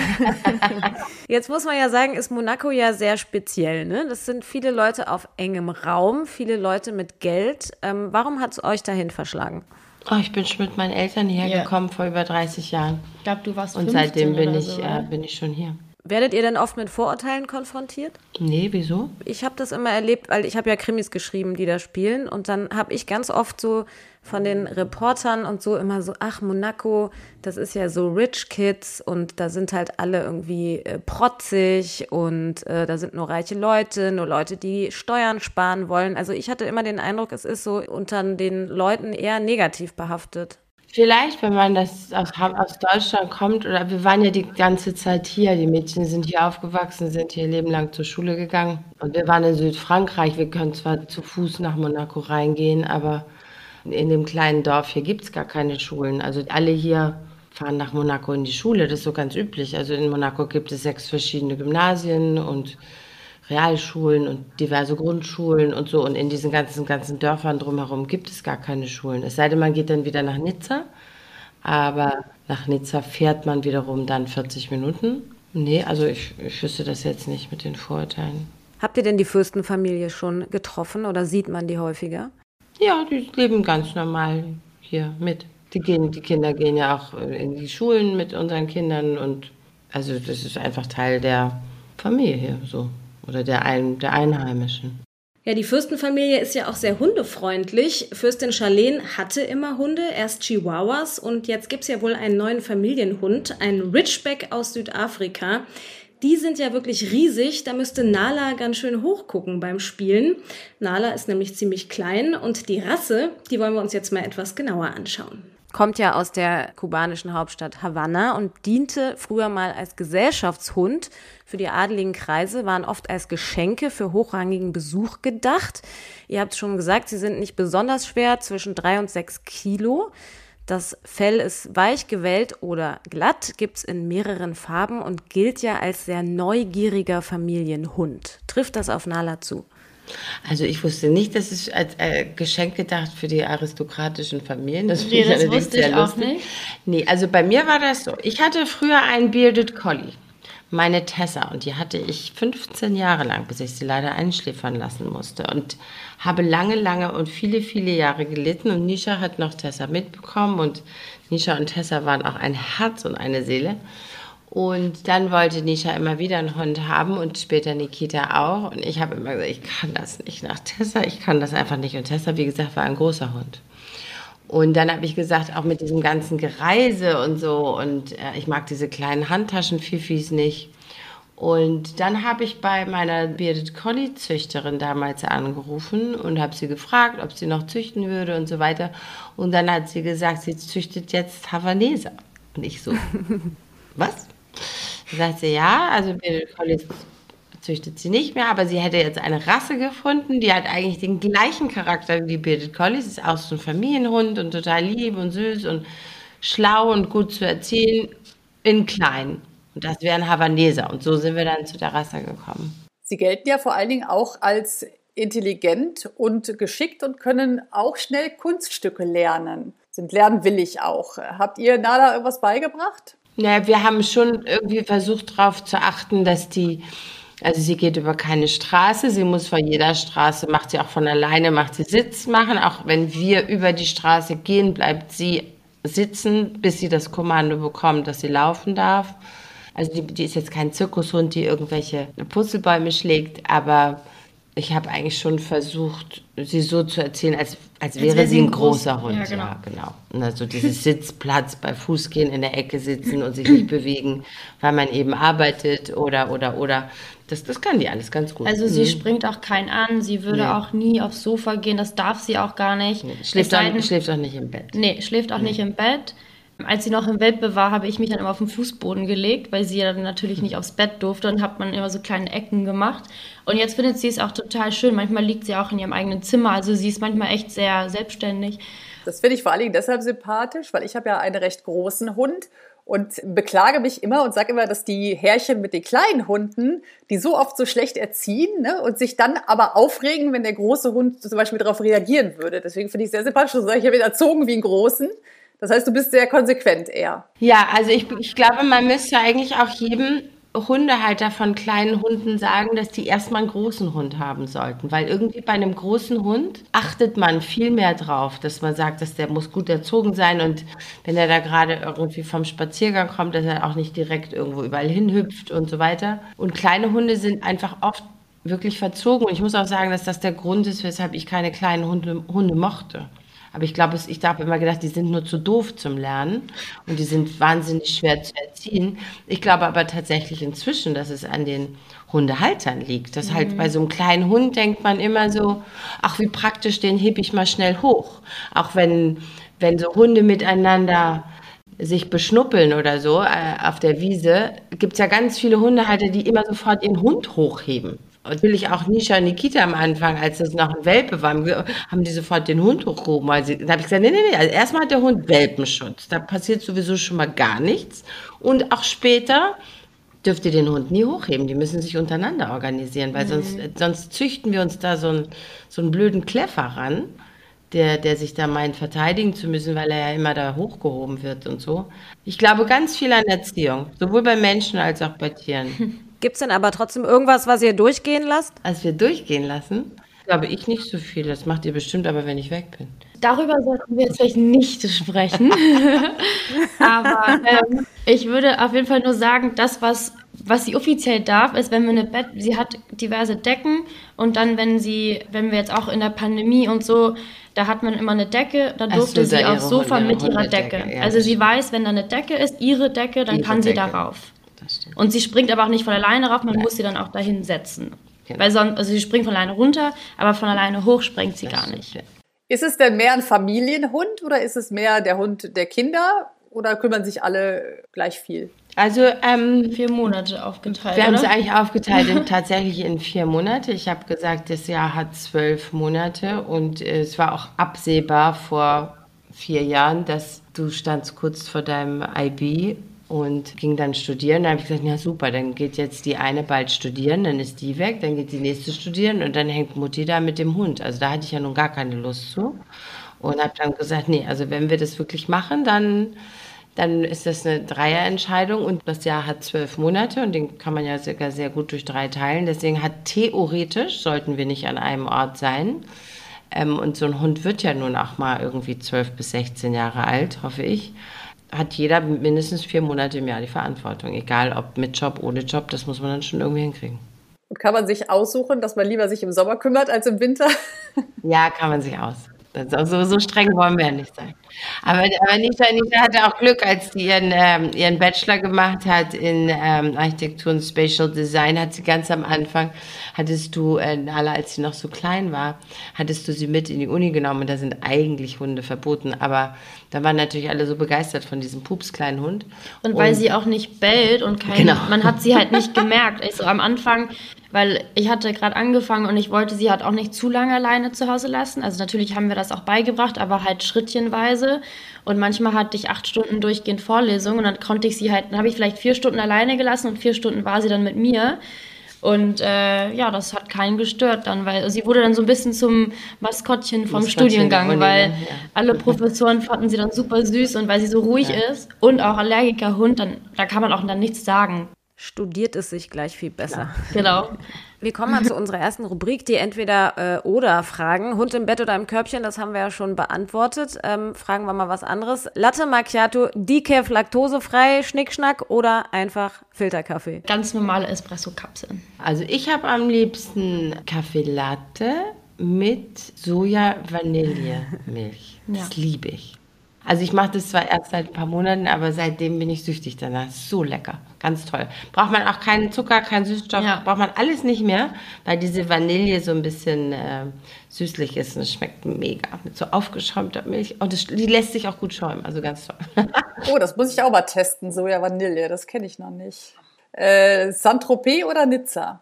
Jetzt muss man ja sagen, ist Monaco ja sehr speziell. Ne? Das sind viele Leute auf engem Raum, viele Leute mit Geld. Ähm, warum hat es euch dahin verschlagen? oh, ich bin schon mit meinen Eltern hierher Ja. gekommen vor über 30 Jahren. Ich glaube, du warst Und 15 seitdem bin oder ich, so, äh, oder? bin ich schon hier. Werdet ihr denn oft mit Vorurteilen konfrontiert? Nee, wieso? Ich habe das immer erlebt, weil ich habe ja Krimis geschrieben, die da spielen. Und dann habe ich ganz oft so von den Reportern und so immer so, ach, Monaco, das ist ja so Rich Kids und da sind halt alle irgendwie äh, protzig und äh, da sind nur reiche Leute, nur Leute, die Steuern sparen wollen. Also ich hatte immer den Eindruck, es ist so unter den Leuten eher negativ behaftet. Vielleicht, wenn man das aus, aus Deutschland kommt, oder wir waren ja die ganze Zeit hier, die Mädchen sind hier aufgewachsen, sind hier Leben lang zur Schule gegangen. Und wir waren in Südfrankreich, wir können zwar zu Fuß nach Monaco reingehen, aber in dem kleinen Dorf hier gibt es gar keine Schulen. Also alle hier fahren nach Monaco in die Schule, das ist so ganz üblich. Also in Monaco gibt es sechs verschiedene Gymnasien und Realschulen und diverse Grundschulen und so. Und in diesen ganzen, ganzen Dörfern drumherum gibt es gar keine Schulen. Es sei denn, man geht dann wieder nach Nizza. Aber nach Nizza fährt man wiederum dann 40 Minuten. Nee, also ich, ich wüsste das jetzt nicht mit den Vorurteilen. Habt ihr denn die Fürstenfamilie schon getroffen oder sieht man die häufiger? Ja, die leben ganz normal hier mit. Die, gehen, die Kinder gehen ja auch in die Schulen mit unseren Kindern und also das ist einfach Teil der Familie hier so oder der, Ein, der Einheimischen. Ja, die Fürstenfamilie ist ja auch sehr hundefreundlich. Fürstin Charlene hatte immer Hunde, erst Chihuahuas und jetzt gibt's ja wohl einen neuen Familienhund, einen Ridgeback aus Südafrika. Die sind ja wirklich riesig, da müsste Nala ganz schön hochgucken beim Spielen. Nala ist nämlich ziemlich klein und die Rasse, die wollen wir uns jetzt mal etwas genauer anschauen. Kommt ja aus der kubanischen Hauptstadt Havanna und diente früher mal als Gesellschaftshund für die adeligen Kreise, waren oft als Geschenke für hochrangigen Besuch gedacht. Ihr habt schon gesagt, sie sind nicht besonders schwer, zwischen drei und sechs Kilo. Das Fell ist weich gewellt oder glatt, gibt's in mehreren Farben und gilt ja als sehr neugieriger Familienhund. Trifft das auf Nala zu? Also ich wusste nicht, dass es als äh, Geschenk gedacht für die aristokratischen Familien. Das Nee, ich das allerdings wusste ich auch nicht. Nee, also bei mir war das so. Ich hatte früher einen Bearded Collie, meine Tessa, und die hatte ich 15 Jahre lang, bis ich sie leider einschläfern lassen musste. Und habe lange, lange und viele, viele Jahre gelitten. Und Nisha hat noch Tessa mitbekommen. Und Nisha und Tessa waren auch ein Herz und eine Seele. Und dann wollte Nisha immer wieder einen Hund haben und später Nikita auch. Und ich habe immer gesagt, ich kann das nicht nach Tessa, ich kann das einfach nicht. Und Tessa, wie gesagt, war ein großer Hund. Und dann habe ich gesagt, auch mit diesem ganzen Gereise und so, und äh, ich mag diese kleinen Handtaschen-Fifis nicht. Und dann habe ich bei meiner Bearded Collie Züchterin damals angerufen und habe sie gefragt, ob sie noch züchten würde und so weiter. Und dann hat sie gesagt, sie züchtet jetzt Havaneser. Und ich so, was? Sagt sie, ja, also Bearded Collies züchtet sie nicht mehr, aber sie hätte jetzt eine Rasse gefunden, die hat eigentlich den gleichen Charakter wie die Bearded Collies, ist auch so ein Familienhund und total lieb und süß und schlau und gut zu erziehen, in klein. Und das wäre ein Havaneser. Und so sind wir dann zu der Rasse gekommen. Sie gelten ja vor allen Dingen auch als intelligent und geschickt und können auch schnell Kunststücke lernen. Sind lernwillig auch. Habt ihr Nala irgendwas beigebracht? Naja, wir haben schon irgendwie versucht darauf zu achten, dass die, also sie geht über keine Straße, sie muss vor jeder Straße, macht sie auch von alleine, macht sie Sitz machen. Auch wenn wir über die Straße gehen, bleibt sie sitzen, bis sie das Kommando bekommt, dass sie laufen darf. Also die, die ist jetzt kein Zirkushund, die irgendwelche Purzelbäume schlägt, aber ich habe eigentlich schon versucht, sie so zu erzählen, als, als wäre wäre sie ein ein groß- großer Hund. ja, Ja, genau. genau. Und also dieses Sitzplatz bei Fußgehen in der Ecke sitzen und sich nicht bewegen, weil man eben arbeitet oder, oder, oder. Das, das kann die alles ganz gut. Also sie springt auch keinen an, sie würde Nee. auch nie aufs Sofa gehen, das darf sie auch gar nicht. Es schläft, auch, schläft auch nicht im Bett. Nee, schläft auch nicht im Bett. Als sie noch im Welpe war, habe ich mich dann immer auf den Fußboden gelegt, weil sie ja dann natürlich nicht aufs Bett durfte und hat man immer so kleine Ecken gemacht. Und jetzt findet sie es auch total schön. Manchmal liegt sie auch in ihrem eigenen Zimmer, also sie ist manchmal echt sehr selbstständig. Das finde ich vor allen Dingen deshalb sympathisch, weil ich habe ja einen recht großen Hund und beklage mich immer und sage immer, dass die Herrchen mit den kleinen Hunden, die so oft so schlecht erziehen ne, und sich dann aber aufregen, wenn der große Hund zum Beispiel darauf reagieren würde. Deswegen finde ich sehr sympathisch. Ich habe ihn erzogen wie einen großen. Das heißt, du bist sehr konsequent eher. Ja, also ich, ich glaube, man müsste eigentlich auch jedem Hundehalter von kleinen Hunden sagen, dass die erstmal einen großen Hund haben sollten. Weil irgendwie bei einem großen Hund achtet man viel mehr drauf, dass man sagt, dass der muss gut erzogen sein und wenn er da gerade irgendwie vom Spaziergang kommt, dass er auch nicht direkt irgendwo überall hinhüpft und so weiter. Und kleine Hunde sind einfach oft wirklich verzogen. Und ich muss auch sagen, dass das der Grund ist, weshalb ich keine kleinen Hunde, Hunde mochte. Aber ich glaube, ich habe immer gedacht, die sind nur zu doof zum Lernen und die sind wahnsinnig schwer zu erziehen. Ich glaube aber tatsächlich inzwischen, dass es an den Hundehaltern liegt. Dass halt mhm. halt bei so einem kleinen Hund denkt man immer so, ach wie praktisch, den heb ich mal schnell hoch. Auch wenn, wenn so Hunde miteinander sich beschnuppeln oder so äh, auf der Wiese, gibt es ja ganz viele Hundehalter, die immer sofort ihren Hund hochheben natürlich auch Nisha und Nikita am Anfang, als das noch ein Welpe war, haben die sofort den Hund hochgehoben. Also, da habe ich gesagt, nee, nee, nee, also erstmal hat der Hund Welpenschutz. Da passiert sowieso schon mal gar nichts. Und auch später dürft ihr den Hund nie hochheben. Die müssen sich untereinander organisieren, weil mhm. sonst, sonst züchten wir uns da so einen, so einen blöden Kleffer ran, der, der sich da meint, verteidigen zu müssen, weil er ja immer da hochgehoben wird und so. Ich glaube ganz viel an Erziehung, sowohl bei Menschen als auch bei Tieren. Gibt es denn aber trotzdem irgendwas, was ihr durchgehen lasst? Als wir durchgehen lassen? Glaube ich nicht so viel. Das macht ihr bestimmt aber, wenn ich weg bin. Darüber sollten wir jetzt vielleicht nicht sprechen. aber ähm, ich würde auf jeden Fall nur sagen, das, was, was sie offiziell darf, ist, wenn wir eine Bett, sie hat diverse Decken und dann, wenn sie, wenn wir jetzt auch in der Pandemie und so, da hat man immer eine Decke, da durfte so, sie aufs Sofa Hunde, mit ihrer Decke. Ja, also sie weiß, wenn da eine Decke ist, ihre Decke, dann ihre kann sie Decke. darauf. Und sie springt aber auch nicht von alleine rauf, man Nein. muss sie dann auch dahin setzen. Genau. Weil sonst, also sie springt von alleine runter, aber von alleine hoch springt sie das gar nicht. Ist es denn mehr ein Familienhund oder ist es mehr der Hund der Kinder oder kümmern sich alle gleich viel? Also ähm, vier Monate aufgeteilt. Wir haben es eigentlich aufgeteilt in, tatsächlich in vier Monate. Ich habe gesagt, das Jahr hat zwölf Monate und äh, es war auch absehbar vor vier Jahren, dass du standst kurz vor deinem IB und ging dann studieren. Da habe ich gesagt, ja super, dann geht jetzt die eine bald studieren, dann ist die weg, dann geht die nächste studieren und dann hängt Mutti da mit dem Hund. Also da hatte ich ja nun gar keine Lust zu. Und habe dann gesagt, nee, also wenn wir das wirklich machen, dann, dann ist das eine Dreierentscheidung und das Jahr hat zwölf Monate und den kann man ja sogar sehr gut durch drei teilen. Deswegen hat theoretisch, sollten wir nicht an einem Ort sein, ähm, und so ein Hund wird ja nun auch mal irgendwie zwölf bis 16 Jahre alt, hoffe ich hat jeder mindestens vier Monate im Jahr die Verantwortung. Egal ob mit Job, ohne Job, das muss man dann schon irgendwie hinkriegen. Und kann man sich aussuchen, dass man lieber sich im Sommer kümmert als im Winter? Ja, kann man sich aus. So, so streng wollen wir ja nicht sein. Aber, aber Nita, Nita hatte auch Glück, als sie ihren, ähm, ihren Bachelor gemacht hat in ähm, Architektur und Spatial Design, hat sie ganz am Anfang, hattest du, äh, Nala, als sie noch so klein war, hattest du sie mit in die Uni genommen und da sind eigentlich Hunde verboten, aber da waren natürlich alle so begeistert von diesem pups kleinen Hund. Und weil und, sie auch nicht bellt und kein, genau. man hat sie halt nicht gemerkt. Also am Anfang, weil ich hatte gerade angefangen und ich wollte sie halt auch nicht zu lange alleine zu Hause lassen. Also natürlich haben wir das auch beigebracht, aber halt schrittchenweise. Und manchmal hatte ich acht Stunden durchgehend Vorlesung und dann konnte ich sie halt, dann habe ich vielleicht vier Stunden alleine gelassen und vier Stunden war sie dann mit mir. Und äh, ja, das hat keinen gestört dann, weil sie wurde dann so ein bisschen zum Maskottchen vom Maskottchen Studiengang, weil ja. alle Professoren fanden sie dann super süß und weil sie so ruhig ja. ist und auch Allergikerhund, dann da kann man auch dann nichts sagen. Studiert es sich gleich viel besser. Ja. Genau. Wir kommen mal zu unserer ersten Rubrik, die entweder äh, oder Fragen. Hund im Bett oder im Körbchen, das haben wir ja schon beantwortet. Ähm, fragen wir mal was anderes. Latte Macchiato, Decaf, laktosefrei, Schnickschnack oder einfach Filterkaffee? Ganz normale Espresso-Kapseln. Also ich habe am liebsten Kaffee Latte mit Soja-Vanille-Milch. Ja. Das liebe ich. Also ich mache das zwar erst seit ein paar Monaten, aber seitdem bin ich süchtig danach. So lecker, ganz toll. Braucht man auch keinen Zucker, keinen Süßstoff, Ja. braucht man alles nicht mehr, weil diese Vanille so ein bisschen äh, süßlich ist und es schmeckt mega mit so aufgeschäumter Milch und es, die lässt sich auch gut schäumen, also ganz toll. Oh, das muss ich auch mal testen, Soja Vanille, das kenne ich noch nicht. Äh, Saint-Tropez oder Nizza?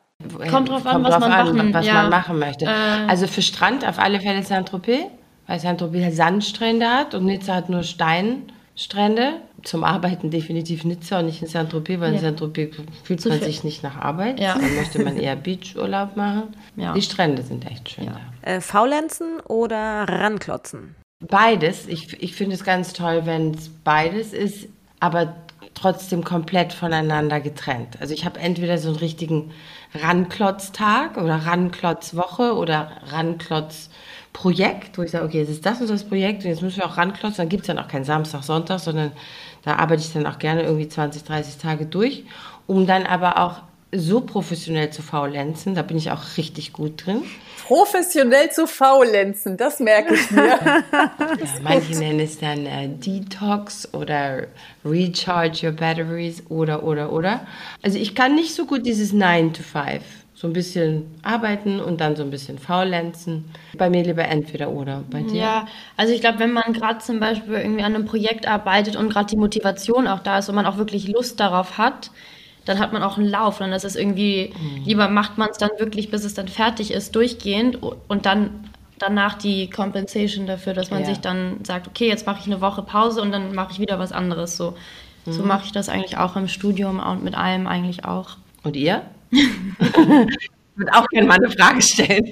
Kommt drauf an, was man machen- was ja. man machen möchte. Äh. also für Strand auf alle Fälle Saint-Tropez, weil Saint-Tropez halt Sandstrände hat und Nizza hat nur Steinstrände. Zum Arbeiten definitiv Nizza und nicht in Saint-Tropez, weil in Ja. Saint-Tropez fühlt Zu man viel. sich nicht nach Arbeit. Ja. Dann möchte man eher Beachurlaub machen. Ja. Die Strände sind echt schön da. Äh, faulenzen oder ranklotzen? Beides. Ich, ich finde es ganz toll, wenn es beides ist, aber trotzdem komplett voneinander getrennt. Also ich habe entweder so einen richtigen Ranklotztag oder Ranklotzwoche oder Ranklotzprojekt, wo ich sage, okay, jetzt ist das und das Projekt und jetzt müssen wir auch ranklotzen. Dann gibt es dann auch keinen Samstag, Sonntag, sondern da arbeite ich dann auch gerne irgendwie 20, 30 Tage durch, um dann aber auch so professionell zu faulenzen. Da bin ich auch richtig gut drin. Professionell zu faulenzen, das merke ich mir. Ja, manche nennen es dann äh, Detox oder Recharge your batteries oder, oder, oder. Also ich kann nicht so gut dieses 9 to 5. So ein bisschen arbeiten und dann so ein bisschen faulenzen. Bei mir lieber entweder oder. Bei dir? Ja, also ich glaube, wenn man gerade zum Beispiel irgendwie an einem Projekt arbeitet und gerade die Motivation auch da ist und man auch wirklich Lust darauf hat, dann hat man auch einen Lauf. Dann ist es irgendwie, lieber macht man es dann wirklich, bis es dann fertig ist, durchgehend und dann danach die Compensation dafür, dass man Ja. sich dann sagt, okay, jetzt mache ich eine Woche Pause und dann mache ich wieder was anderes. So, so mache ich das eigentlich auch im Studium und mit allem eigentlich auch. Und ihr? Ich würde auch gerne mal eine Frage stellen.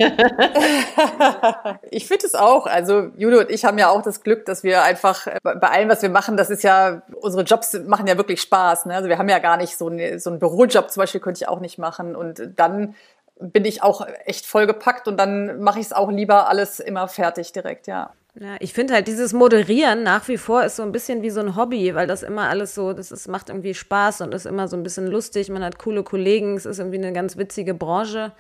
Ich finde es auch. Also Judo und ich haben ja auch das Glück, dass wir einfach äh, bei bei allem, was wir machen, das ist ja, unsere Jobs machen ja wirklich Spaß. Ne? Also wir haben ja gar nicht so, eine, so einen Bürojob zum Beispiel, könnte ich auch nicht machen. Und dann bin ich auch echt vollgepackt und dann mache ich es auch lieber alles immer fertig direkt, ja. Ja, ich finde halt dieses Moderieren nach wie vor ist so ein bisschen wie so ein Hobby, weil das immer alles so, das ist, macht irgendwie Spaß und ist immer so ein bisschen lustig. Man hat coole Kollegen, es ist irgendwie eine ganz witzige Branche.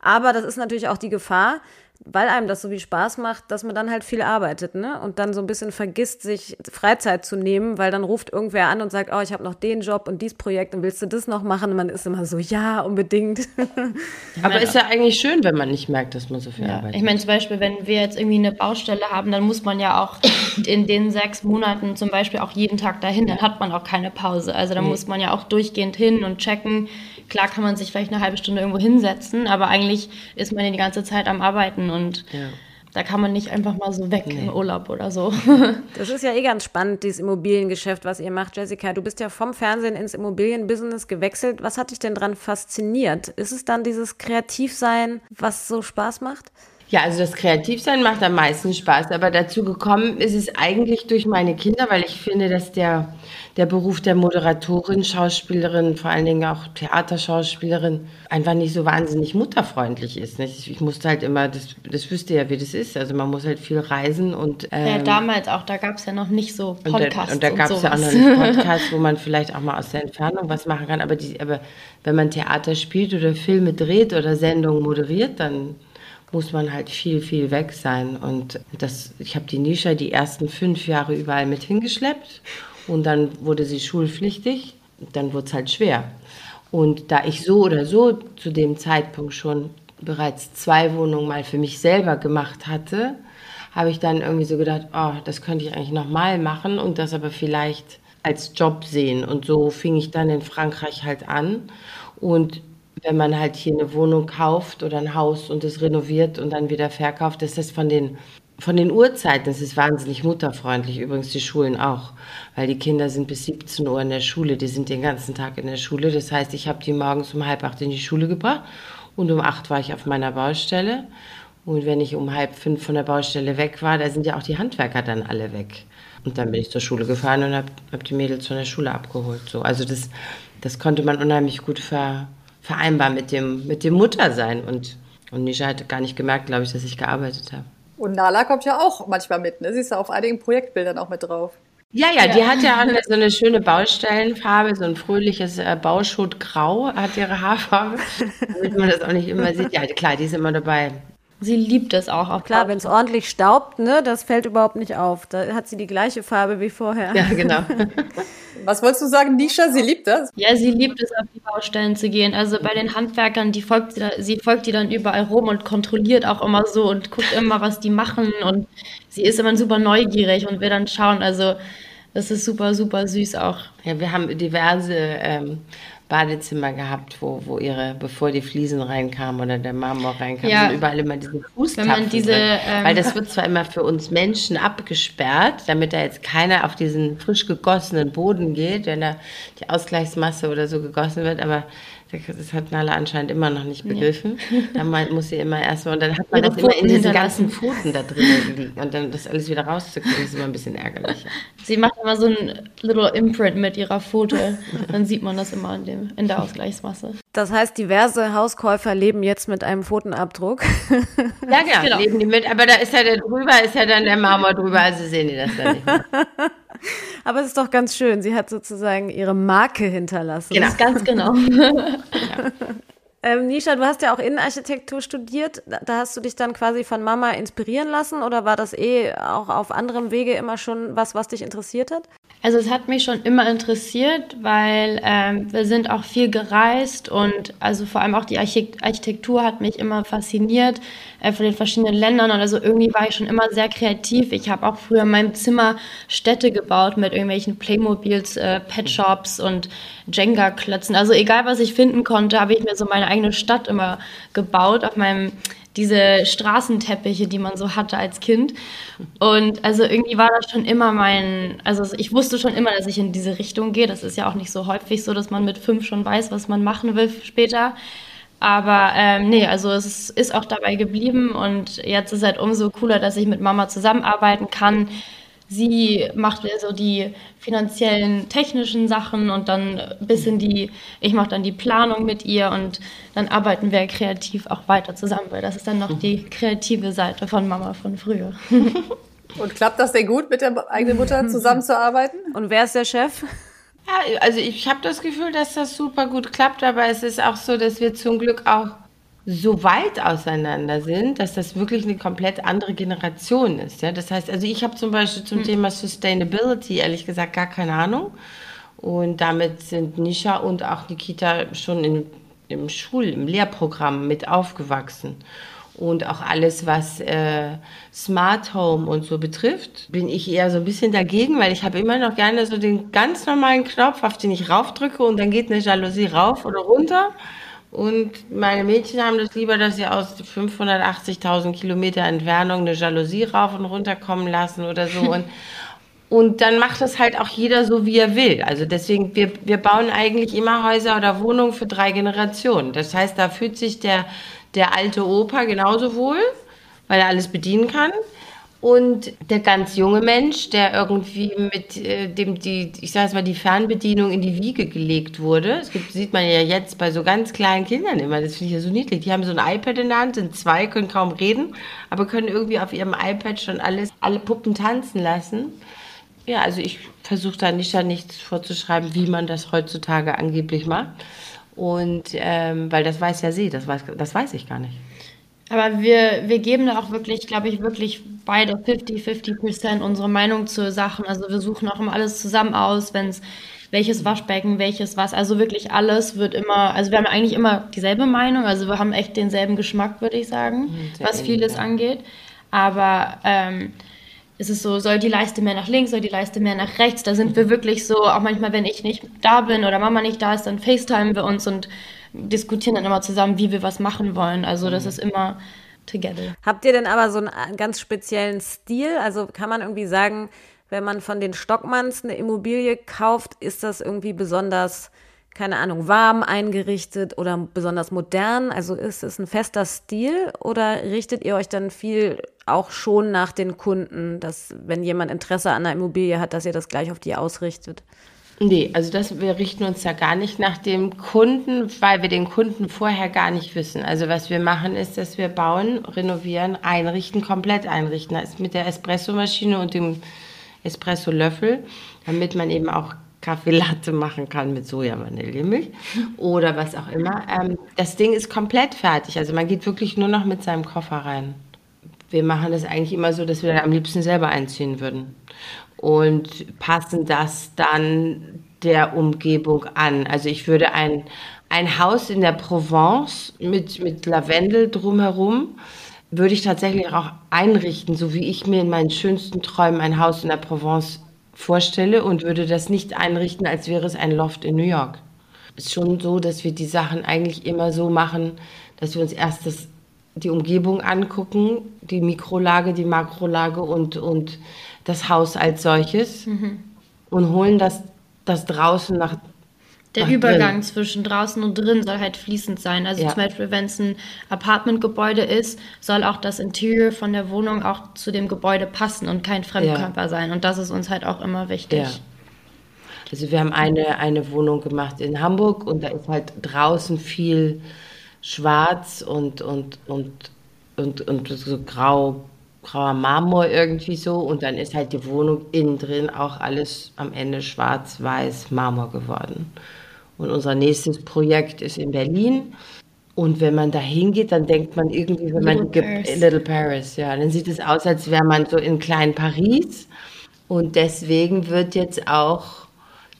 Aber das ist natürlich auch die Gefahr, weil einem das so viel Spaß macht, dass man dann halt viel arbeitet, ne? Und dann so ein bisschen vergisst, sich Freizeit zu nehmen, weil dann ruft irgendwer an und sagt, oh, ich habe noch den Job und dieses Projekt und willst du das noch machen? Und man ist immer so, ja, unbedingt. Aber ist ja eigentlich schön, wenn man nicht merkt, dass man so viel Ja, arbeitet. ich meine zum Beispiel, wenn wir jetzt irgendwie eine Baustelle haben, dann muss man ja auch in den sechs Monaten zum Beispiel auch jeden Tag dahin, dann hat man auch keine Pause. Also da muss man ja auch durchgehend hin und checken. Klar kann man sich vielleicht eine halbe Stunde irgendwo hinsetzen, aber eigentlich ist man ja die ganze Zeit am Arbeiten und da kann man nicht einfach mal so weg im Urlaub oder so. Das ist ja eh ganz spannend, dieses Immobiliengeschäft, was ihr macht, Jessica. Du bist ja vom Fernsehen ins Immobilienbusiness gewechselt. Was hat dich denn dran fasziniert? Ist es dann dieses Kreativsein, was so Spaß macht? Ja, also das Kreativsein macht am meisten Spaß, aber dazu gekommen ist es eigentlich durch meine Kinder, weil ich finde, dass der, der Beruf der Moderatorin, Schauspielerin, vor allen Dingen auch Theaterschauspielerin, einfach nicht so wahnsinnig mutterfreundlich ist. Nicht? Ich musste halt immer, das, das wüsste ja, wie das ist. Also man muss halt viel reisen und ähm, ja, damals auch, da gab es ja noch nicht so da, Podcasts und da und, gab es ja auch noch einen Podcast, wo man vielleicht auch mal aus der Entfernung was machen kann. Aber, die, aber wenn man Theater spielt oder Filme dreht oder Sendungen moderiert, dann muss man halt viel, viel weg sein. Und das, ich habe die Nisha die ersten fünf Jahre überall mit hingeschleppt. Und dann wurde sie schulpflichtig. Dann wurde es halt schwer. Und da ich so oder so zu dem Zeitpunkt schon bereits zwei Wohnungen mal für mich selber gemacht hatte, habe ich dann irgendwie so gedacht, oh, das könnte ich eigentlich nochmal machen und das aber vielleicht als Job sehen. Und so fing ich dann in Frankreich halt an. Und wenn man halt hier eine Wohnung kauft oder ein Haus und es renoviert und dann wieder verkauft, ist das von den, von den Uhrzeiten, das ist wahnsinnig mutterfreundlich, übrigens die Schulen auch, weil die Kinder sind bis 17 Uhr in der Schule, die sind den ganzen Tag in der Schule. Das heißt, ich habe die morgens um halb acht in die Schule gebracht und um acht war ich auf meiner Baustelle. Und wenn ich um halb fünf von der Baustelle weg war, da sind ja auch die Handwerker dann alle weg. Und dann bin ich zur Schule gefahren und habe hab die Mädels von der Schule abgeholt. So. Also das, das konnte man unheimlich gut ver, vereinbar mit dem, mit dem Muttersein. Und, und Nisha hat gar nicht gemerkt, glaube ich, dass ich gearbeitet habe. Und Nala kommt ja auch manchmal mit, ne? Sie ist ja auf einigen Projektbildern auch mit drauf. Ja, ja, die hat ja auch so eine schöne Baustellenfarbe, so ein fröhliches äh, Bauschuttgrau hat ihre Haarfarbe, damit man das auch nicht immer sieht. Ja, klar, die ist immer dabei. Sie liebt es auch. Auf Klar, wenn es ordentlich staubt, ne, das fällt überhaupt nicht auf. Da hat sie die gleiche Farbe wie vorher. Ja, genau. Was wolltest du sagen, Nisha? Sie liebt das? Ja, sie liebt es, auf die Baustellen zu gehen. Also bei den Handwerkern, die folgt sie, da, sie folgt die dann überall rum und kontrolliert auch immer so und guckt immer, was die machen. Und sie ist immer super neugierig und will dann schauen. Also das ist super, super süß auch. Ja, wir haben diverse ähm, Badezimmer gehabt, wo, wo ihre, bevor die Fliesen reinkamen oder der Marmor reinkam, Ja. sind überall immer diese Fußtapfen diese, drin. ähm, Weil das wird zwar immer für uns Menschen abgesperrt, damit da jetzt keiner auf diesen frisch gegossenen Boden geht, wenn da die Ausgleichsmasse oder so gegossen wird, aber das hat Nala anscheinend immer noch nicht begriffen. Dann mal- muss sie immer erstmal, und dann hat man Ihre das immer in Pfoten diesen ganzen Pfoten da drin liegen. Und dann das alles wieder rauszukriegen, ist immer ein bisschen ärgerlich. Sie macht immer so ein little Imprint mit ihrer Pfote. Dann sieht man das immer in, dem, in der Ausgleichsmasse. Das heißt, diverse Hauskäufer leben jetzt mit einem Pfotenabdruck. Ja, genau, Genau. leben die mit, aber da ist ja der drüber, ist ja dann der Marmor drüber, also sehen die das dann nicht mehr. Aber es ist doch ganz schön. Sie hat sozusagen ihre Marke hinterlassen. Genau. Ganz genau. Ähm, Nisha, du hast ja auch Innenarchitektur studiert. Da da hast du dich dann quasi von Mama inspirieren lassen oder war das eh auch auf anderem Wege immer schon was, was dich interessiert hat? Also es hat mich schon immer interessiert, weil ähm, wir sind auch viel gereist und also vor allem auch die Architekt Architektur hat mich immer fasziniert äh, von den verschiedenen Ländern und also irgendwie war ich schon immer sehr kreativ. Ich habe auch früher in meinem Zimmer Städte gebaut mit irgendwelchen Playmobils, äh, Pet Shops und Jenga-Klötzen. Also egal was ich finden konnte, habe ich mir so meine eigene Stadt immer gebaut auf meinem diese Straßenteppiche, die man so hatte als Kind. Und also irgendwie war das schon immer mein, also ich wusste schon immer, dass ich in diese Richtung gehe. Das ist ja auch nicht so häufig so, dass man mit fünf schon weiß, was man machen will später. Aber ähm, nee, also es ist, auch dabei geblieben und jetzt ist halt umso cooler, dass ich mit Mama zusammenarbeiten kann. Sie macht so die finanziellen, technischen Sachen und dann ein bisschen die, ich mache dann die Planung mit ihr und dann arbeiten wir kreativ auch weiter zusammen, weil das ist dann noch die kreative Seite von Mama von früher. Und klappt das denn gut, mit der eigenen Mutter zusammenzuarbeiten? Und wer ist der Chef? Ja, also ich habe das Gefühl, dass das super gut klappt, aber es ist auch so, dass wir zum Glück auch so weit auseinander sind, dass das wirklich eine komplett andere Generation ist. Ja? Das heißt, also ich habe zum Beispiel zum Thema Sustainability ehrlich gesagt gar keine Ahnung. Und damit sind Nisha und auch Nikita schon in, im Schul-, im Lehrprogramm mit aufgewachsen. Und auch alles, was äh, Smart Home und so betrifft, bin ich eher so ein bisschen dagegen, weil ich habe immer noch gerne so den ganz normalen Knopf, auf den ich raufdrücke und dann geht eine Jalousie rauf oder runter. Und meine Mädchen haben das lieber, dass sie aus 580.000 Kilometer Entfernung eine Jalousie rauf und runter kommen lassen oder so. Und, und dann macht das halt auch jeder so, wie er will. Also deswegen, wir, wir bauen eigentlich immer Häuser oder Wohnungen für drei Generationen. Das heißt, da fühlt sich der, der alte Opa genauso wohl, weil er alles bedienen kann. Und der ganz junge Mensch, der irgendwie mit äh, dem die, ich sage jetzt mal, die Fernbedienung in die Wiege gelegt wurde. Das gibt, sieht man ja jetzt bei so ganz kleinen Kindern immer. Das finde ich ja so niedlich. Die haben so ein iPad in der Hand, sind zwei, können kaum reden, aber können irgendwie auf ihrem iPad schon alles, alle Puppen tanzen lassen. Ja, also ich versuche da nicht da nichts vorzuschreiben, wie man das heutzutage angeblich macht. Und ähm, weil das weiß ja sie, das weiß, das weiß ich gar nicht. Aber wir, wir geben da auch wirklich, glaube ich, wirklich beide 50-50 Prozent unsere Meinung zu Sachen. Also wir suchen auch immer alles zusammen aus, wenn es welches Waschbecken, welches was. Also wirklich alles wird immer, also wir haben eigentlich immer dieselbe Meinung. Also wir haben echt denselben Geschmack, würde ich sagen, sehr was vieles ja. angeht. Aber ähm, es ist so, soll die Leiste mehr nach links, soll die Leiste mehr nach rechts. Da sind wir wirklich so, auch manchmal, wenn ich nicht da bin oder Mama nicht da ist, dann FaceTimen wir uns und diskutieren dann immer zusammen, wie wir was machen wollen. Also das ist immer together. Habt ihr denn aber so einen ganz speziellen Stil? Also kann man irgendwie sagen, wenn man von den Stockmanns eine Immobilie kauft, ist das irgendwie besonders, keine Ahnung, warm eingerichtet oder besonders modern? Also ist es ein fester Stil oder richtet ihr euch dann viel auch schon nach den Kunden, dass wenn jemand Interesse an einer Immobilie hat, dass ihr das gleich auf die ausrichtet? Nee, also das, wir richten uns da gar nicht nach dem Kunden, weil wir den Kunden vorher gar nicht wissen. Also was wir machen ist, dass wir bauen, renovieren, einrichten, komplett einrichten. Das ist mit der Espressomaschine und dem Espresso-Löffel, damit man eben auch Kaffee Latte machen kann mit Soja-Vanillemilch oder was auch immer. Ähm, das Ding ist komplett fertig. Also man geht wirklich nur noch mit seinem Koffer rein. Wir machen das eigentlich immer so, dass wir am liebsten selber einziehen würden und passen das dann der Umgebung an. Also ich würde ein, ein Haus in der Provence mit, mit Lavendel drumherum würde ich tatsächlich auch einrichten, so wie ich mir in meinen schönsten Träumen ein Haus in der Provence vorstelle und würde das nicht einrichten, als wäre es ein Loft in New York. Es ist schon so, dass wir die Sachen eigentlich immer so machen, dass wir uns erst das, die Umgebung angucken, die Mikrolage, die Makrolage und, und das Haus als solches mhm. und holen das, das draußen nach der Ach, Übergang drin. zwischen draußen und drin soll halt fließend sein. Also ja. zum Beispiel, wenn es ein Apartmentgebäude ist, soll auch das Interieur von der Wohnung auch zu dem Gebäude passen und kein Fremdkörper ja. sein. Und das ist uns halt auch immer wichtig. Ja. Also wir haben eine, eine Wohnung gemacht in Hamburg und da ist halt draußen viel schwarz und, und, und, und, und so grau, grauer Marmor irgendwie so. Und dann ist halt die Wohnung innen drin auch alles am Ende schwarz-weiß Marmor geworden. Und unser nächstes Projekt ist in Berlin. Und wenn man da hingeht, dann denkt man irgendwie, wenn Little man Paris. Little Paris, ja, dann sieht es aus, als wäre man so in klein Paris. Und deswegen wird jetzt auch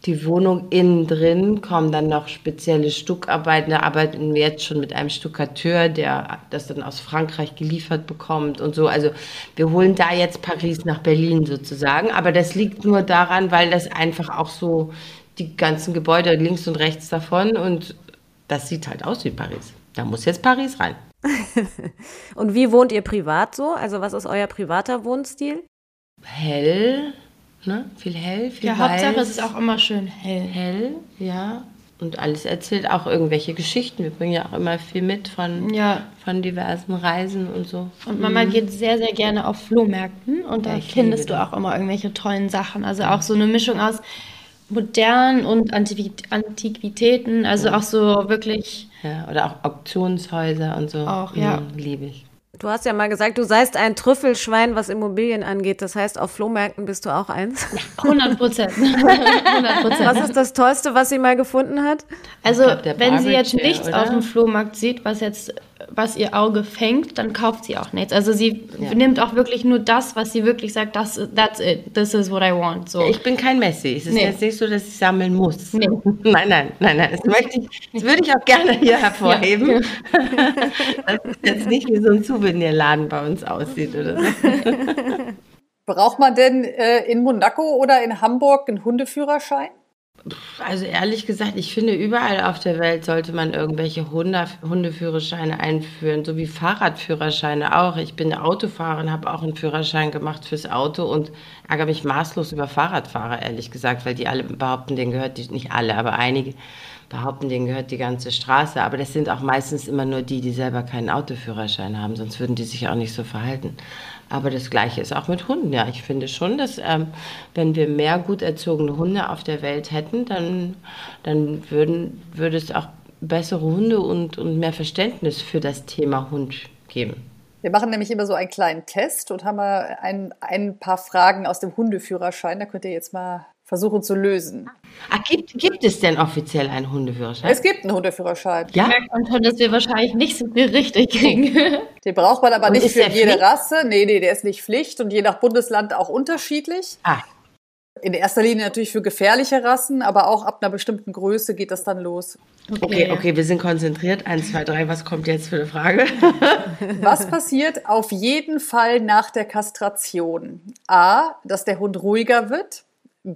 die Wohnung innen drin, kommen dann noch spezielle Stuckarbeiten. Da arbeiten wir jetzt schon mit einem Stuckateur, der das dann aus Frankreich geliefert bekommt und so. Also wir holen da jetzt Paris nach Berlin sozusagen. Aber das liegt nur daran, weil das einfach auch so die ganzen Gebäude links und rechts davon und das sieht halt aus wie Paris. Da muss jetzt Paris rein. und wie wohnt ihr privat so? Also was ist euer privater Wohnstil? Hell, ne? Viel hell, viel Ja, weiß. Hauptsache es ist auch immer schön hell. Hell, ja. Und alles erzählt auch irgendwelche Geschichten. Wir bringen ja auch immer viel mit von, ja. von diversen Reisen und so. Und Mama mhm. geht sehr, sehr gerne auf Flohmärkten und da ja, findest du auch immer irgendwelche tollen Sachen. Also auch so eine Mischung aus modern und Antiquitäten, also auch so wirklich. Ja, oder auch Auktionshäuser und so. Auch, ja. Mhm, Liebe ich. Du hast ja mal gesagt, du seist ein Trüffelschwein, was Immobilien angeht. Das heißt, auf Flohmärkten bist du auch eins? 100 Prozent. Was ist das Tollste, was sie mal gefunden hat? Also, glaub, wenn sie jetzt nichts oder? auf dem Flohmarkt sieht, was jetzt was ihr Auge fängt, dann kauft sie auch nichts. Also sie ja. nimmt auch wirklich nur das, was sie wirklich sagt, das, that's it, this is what I want. So. Ich bin kein Messi. Es ist nee. jetzt nicht so, dass ich sammeln muss. Nee. Nein, nein, nein, nein. Das, möchte ich, das würde ich auch gerne hier hervorheben. Ja. das ist jetzt nicht wie so ein Souvenirladen bei uns aussieht oder so. Braucht man denn äh, in Monaco oder in Hamburg einen Hundeführerschein? Also ehrlich gesagt, ich finde, überall auf der Welt sollte man irgendwelche Hunde, Hundeführerscheine einführen, so wie Fahrradführerscheine auch. Ich bin Autofahrerin, habe auch einen Führerschein gemacht fürs Auto und ärgere mich maßlos über Fahrradfahrer, ehrlich gesagt, weil die alle behaupten, denen gehört die, nicht alle, aber einige behaupten, denen gehört die ganze Straße. Aber das sind auch meistens immer nur die, die selber keinen Autoführerschein haben, sonst würden die sich auch nicht so verhalten. Aber das Gleiche ist auch mit Hunden. Ja, ich finde schon, dass ähm, wenn wir mehr gut erzogene Hunde auf der Welt hätten, dann, dann würden, würde es auch bessere Hunde und, und mehr Verständnis für das Thema Hund geben. Wir machen nämlich immer so einen kleinen Test und haben ein, ein paar Fragen aus dem Hundeführerschein. Da könnt ihr jetzt mal versuchen zu lösen. Ah, gibt, gibt es denn offiziell einen Hundeführerschein? Es gibt einen Hundeführerschein. Ja. Merkt man schon, dass wir wahrscheinlich nicht so viel richtig kriegen. Den braucht man aber Und nicht für jede Pflicht? Rasse. Nee, nee, der ist nicht Pflicht und je nach Bundesland auch unterschiedlich. Ah. In erster Linie natürlich für gefährliche Rassen, aber auch ab einer bestimmten Größe geht das dann los. Okay, okay, okay wir sind konzentriert. Eins, zwei, drei, was kommt jetzt für eine Frage? was passiert auf jeden Fall nach der Kastration? A, dass der Hund ruhiger wird.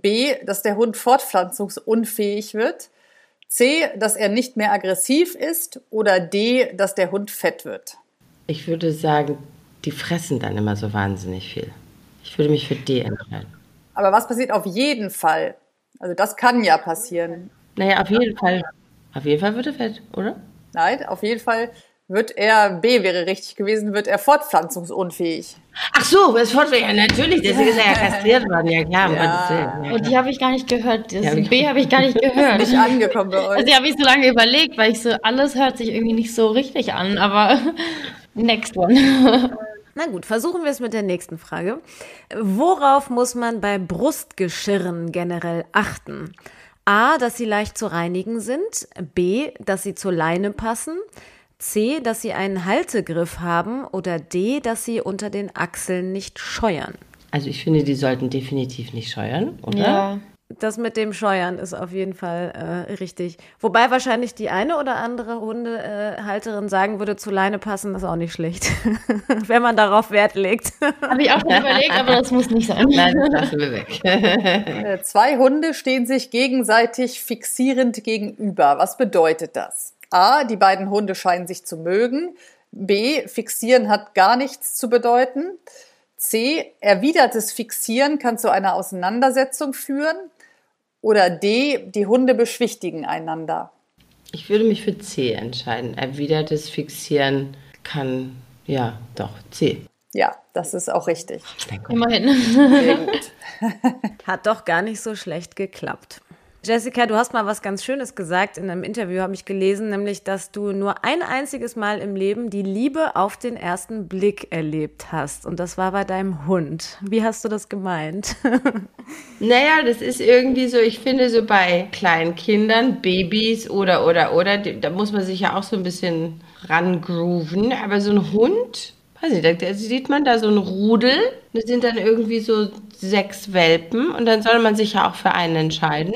B, dass der Hund fortpflanzungsunfähig wird. C, dass er nicht mehr aggressiv ist. Oder D, dass der Hund fett wird. Ich würde sagen, die fressen dann immer so wahnsinnig viel. Ich würde mich für D entscheiden. Aber was passiert auf jeden Fall? Also das kann ja passieren. Naja, auf jeden Fall. Auf jeden Fall wird er fett, oder? Nein, auf jeden Fall wird er, B wäre richtig gewesen, wird er fortpflanzungsunfähig. Ach so, das Fortpflanzung, ja natürlich, deswegen ist er ja kastriert worden, ja klar. Ja. Ja, Und die habe ich gar nicht gehört, das ja, B habe ich gar nicht gehört. nicht angekommen bei euch. Also die habe ich so lange überlegt, weil ich so, alles hört sich irgendwie nicht so richtig an, aber next one. Na gut, versuchen wir es mit der nächsten Frage. Worauf muss man bei Brustgeschirren generell achten? A, dass sie leicht zu reinigen sind, B, dass sie zur Leine passen, C, dass sie einen Haltegriff haben oder D, dass sie unter den Achseln nicht scheuern. Also ich finde, die sollten definitiv nicht scheuern, oder? Ja. Das mit dem Scheuern ist auf jeden Fall äh, richtig. Wobei wahrscheinlich die eine oder andere Hundehalterin sagen würde, zu Leine passen ist auch nicht schlecht, wenn man darauf Wert legt. Habe ich auch schon überlegt, aber das muss nicht sein. Nein, das lassen wir weg. Äh, Zwei Hunde stehen sich gegenseitig fixierend gegenüber. Was bedeutet das? A, die beiden Hunde scheinen sich zu mögen. B, fixieren hat gar nichts zu bedeuten. C, erwidertes Fixieren kann zu einer Auseinandersetzung führen. Oder D, die Hunde beschwichtigen einander. Ich würde mich für C entscheiden. Erwidertes Fixieren kann, ja, doch, C. Ja, das ist auch richtig. Immerhin. Sehr gut. Hat doch gar nicht so schlecht geklappt. Jessica, du hast mal was ganz Schönes gesagt in einem Interview, habe ich gelesen, nämlich, dass du nur ein einziges Mal im Leben die Liebe auf den ersten Blick erlebt hast. Und das war bei deinem Hund. Wie hast du das gemeint? Naja, das ist irgendwie so, ich finde so bei kleinen Kindern, Babys oder, oder, oder, da muss man sich ja auch so ein bisschen rangrooven. Aber so ein Hund, weiß nicht, da sieht man da so ein Rudel, das sind dann irgendwie so sechs Welpen und dann soll man sich ja auch für einen entscheiden.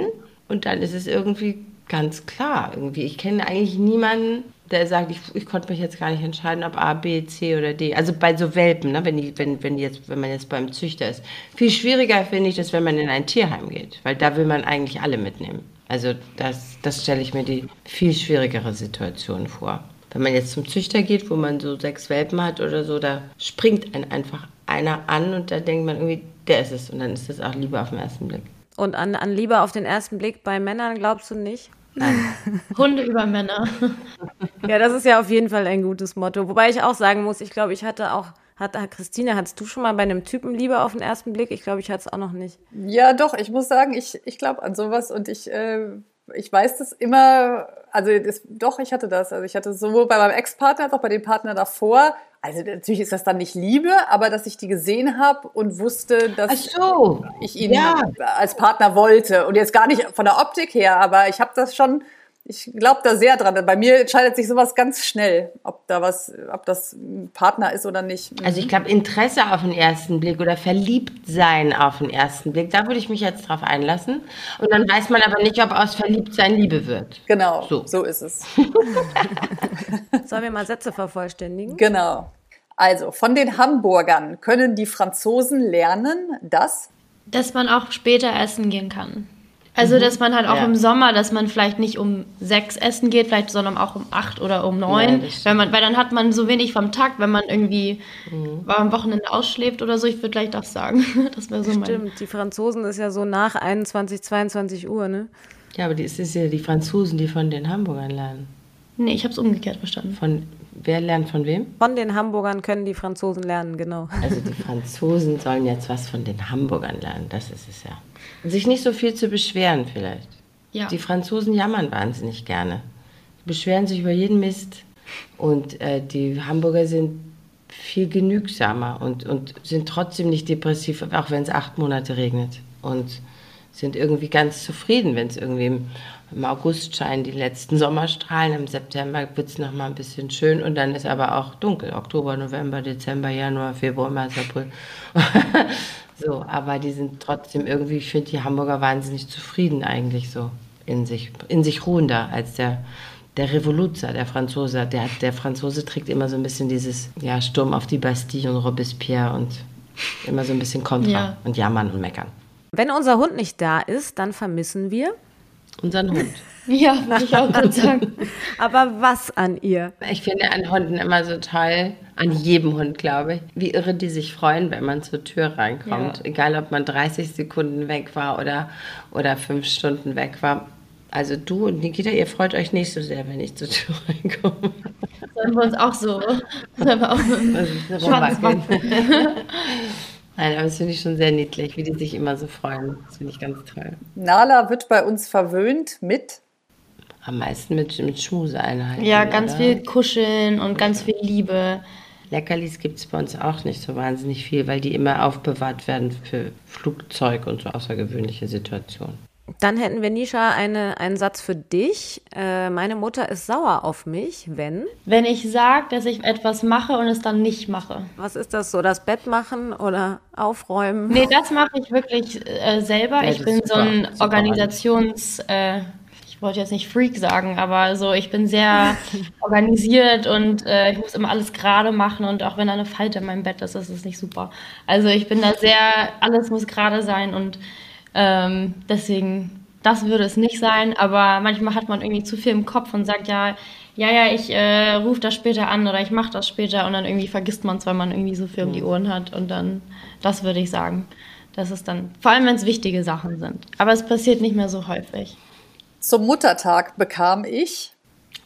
Und dann ist es irgendwie ganz klar, irgendwie. Ich kenne eigentlich niemanden, der sagt, ich, ich konnte mich jetzt gar nicht entscheiden, ob A, B, C oder D. Also bei so Welpen, ne, wenn, die, wenn, wenn, die jetzt, wenn man jetzt beim Züchter ist. Viel schwieriger finde ich das, wenn man in ein Tierheim geht, weil da will man eigentlich alle mitnehmen. Also das, das stelle ich mir die viel schwierigere Situation vor. Wenn man jetzt zum Züchter geht, wo man so sechs Welpen hat oder so, da springt einen einfach einer an und da denkt man irgendwie, der ist es. Und dann ist das auch lieber auf den ersten Blick. Und an, an Liebe auf den ersten Blick bei Männern glaubst du nicht? Hunde über Männer. Ja, das ist ja auf jeden Fall ein gutes Motto. Wobei ich auch sagen muss, ich glaube, ich hatte auch, hat, Christine, hattest du schon mal bei einem Typen Liebe auf den ersten Blick? Ich glaube, ich hatte es auch noch nicht. Ja, doch, ich muss sagen, ich, ich glaube an sowas und ich, äh, ich weiß das immer, also das, doch, ich hatte das. Also ich hatte sowohl bei meinem Ex-Partner als auch bei dem Partner davor, also natürlich ist das dann nicht Liebe, aber dass ich die gesehen habe und wusste, dass so. ich ihn Ja. als Partner wollte. Und jetzt gar nicht von der Optik her, aber ich habe das schon, ich glaube da sehr dran. Bei mir entscheidet sich sowas ganz schnell, ob da was, ob das ein Partner ist oder nicht. Also ich glaube, Interesse auf den ersten Blick oder verliebt sein auf den ersten Blick, da würde ich mich jetzt drauf einlassen. Und dann weiß man aber nicht, ob aus Verliebtsein Liebe wird. Genau, So. so ist es. Sollen wir mal Sätze vervollständigen? Genau. Also, von den Hamburgern können die Franzosen lernen, dass Dass man auch später essen gehen kann. Also, dass man halt auch Ja. im Sommer, dass man vielleicht nicht um sechs essen geht, vielleicht, sondern auch um acht oder um Ja, neun. stimmt. weil, man, weil dann hat man so wenig vom Tag, wenn man irgendwie am Wochenende ausschläft oder so. Ich würde vielleicht das sagen. Das wäre so mein. Stimmt, die Franzosen ist ja so nach 21, 22 Uhr, ne? Ja, aber es ist ja die Franzosen, die von den Hamburgern lernen. Nee, ich habe es umgekehrt verstanden. Von wer lernt von wem? Von den Hamburgern können die Franzosen lernen, genau. Also die Franzosen sollen jetzt was von den Hamburgern lernen, das ist es ja. Sich nicht so viel zu beschweren vielleicht. Ja. Die Franzosen jammern wahnsinnig gerne. Beschweren sich über jeden Mist. Und äh, die Hamburger sind viel genügsamer und, und sind trotzdem nicht depressiv, auch wenn es acht Monate regnet. Und sind irgendwie ganz zufrieden, wenn es irgendwie im, August scheinen die letzten Sommerstrahlen, im September wird es nochmal ein bisschen schön und dann ist aber auch dunkel. Oktober, November, Dezember, Januar, Februar, März, April. so, aber die sind trotzdem irgendwie, ich finde die Hamburger wahnsinnig zufrieden eigentlich so in sich, in sich ruhender als der, der Revoluzer, der Franzose. Der, der Franzose trägt immer so ein bisschen dieses ja, Sturm auf die Bastille und Robespierre und immer so ein bisschen Kontra Ja. und jammern und meckern. Wenn unser Hund nicht da ist, dann vermissen wir. Unseren Hund. Ja, würde ich auch gerade sagen. Aber was an ihr? Ich finde an Hunden immer so toll, an jedem Hund, glaube ich, wie irre die sich freuen, wenn man zur Tür reinkommt. Ja. Egal, ob man 30 Sekunden weg war oder, oder fünf Stunden weg war. Also du und Nikita, ihr freut euch nicht so sehr, wenn ich zur Tür reinkomme. Sollen wir uns auch so. Sollen wir auch Das ist Schwarzes rumwackeln. Nein, aber das finde ich schon sehr niedlich, wie die sich immer so freuen. Das finde ich ganz toll. Nala wird bei uns verwöhnt mit Am meisten mit, mit Schmuseeinheiten. Ja, ganz oder? viel kuscheln und ganz viel Liebe. Leckerlis gibt es bei uns auch nicht so wahnsinnig viel, weil die immer aufbewahrt werden für Flugzeug und so außergewöhnliche Situationen. Dann hätten wir, Nisha, eine, einen Satz für dich. Äh, meine Mutter ist sauer auf mich, wenn. Wenn ich sage, dass ich etwas mache und es dann nicht mache. Was ist das so? Das Bett machen oder aufräumen? Nee, das mache ich wirklich äh, selber. Ja, ich bin ist so super, ein super Organisations. Äh, ich wollte jetzt nicht Freak sagen, aber so, ich bin sehr organisiert und äh, ich muss immer alles gerade machen und auch wenn da eine Falte in meinem Bett ist, ist es nicht super. Also ich bin da sehr, alles muss gerade sein und ähm, deswegen, das würde es nicht sein, aber manchmal hat man irgendwie zu viel im Kopf und sagt, ja, ja, ja, ich äh, rufe das später an oder ich mache das später und dann irgendwie vergisst man es, weil man irgendwie so viel um die Ohren hat und dann, das würde ich sagen. Das ist dann, vor allem wenn es wichtige Sachen sind. Aber es passiert nicht mehr so häufig. Zum Muttertag bekam ich.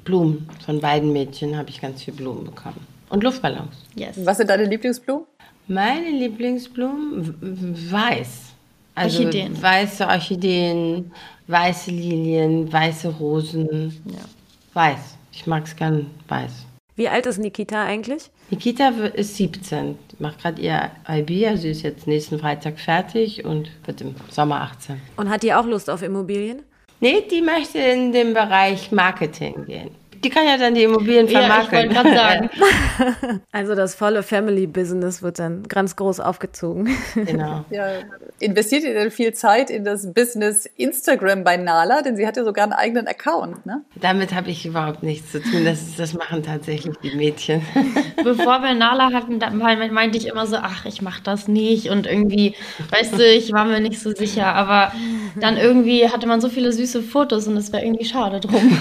Blumen. Von beiden Mädchen habe ich ganz viel Blumen bekommen. Und Luftballons. Yes. Was sind deine Lieblingsblumen? Meine Lieblingsblumen weiß. Also Orchideen. weiße Orchideen, weiße Lilien, weiße Rosen. Ja. Weiß. Ich mag es gern weiß. Wie alt ist Nikita eigentlich? Nikita ist 17, macht gerade ihr IB, also sie ist jetzt nächsten Freitag fertig und wird im Sommer 18. Und hat die auch Lust auf Immobilien? Nee, die möchte in den Bereich Marketing gehen. Die kann ja dann die Immobilien Ja, ich vermarkten. wollte gerade sagen. Also das volle Family Business wird dann ganz groß aufgezogen. genau. Ja, investiert ihr denn viel Zeit in das Business Instagram bei Nala? Denn sie hat ja sogar einen eigenen Account, ne? Damit habe ich überhaupt nichts zu tun. Das, das machen tatsächlich die Mädchen. Bevor wir Nala hatten, meinte ich immer so, ach, ich mach das nicht und irgendwie, weißt du, ich war mir nicht so sicher, aber dann irgendwie hatte man so viele süße Fotos und es wäre irgendwie schade drum.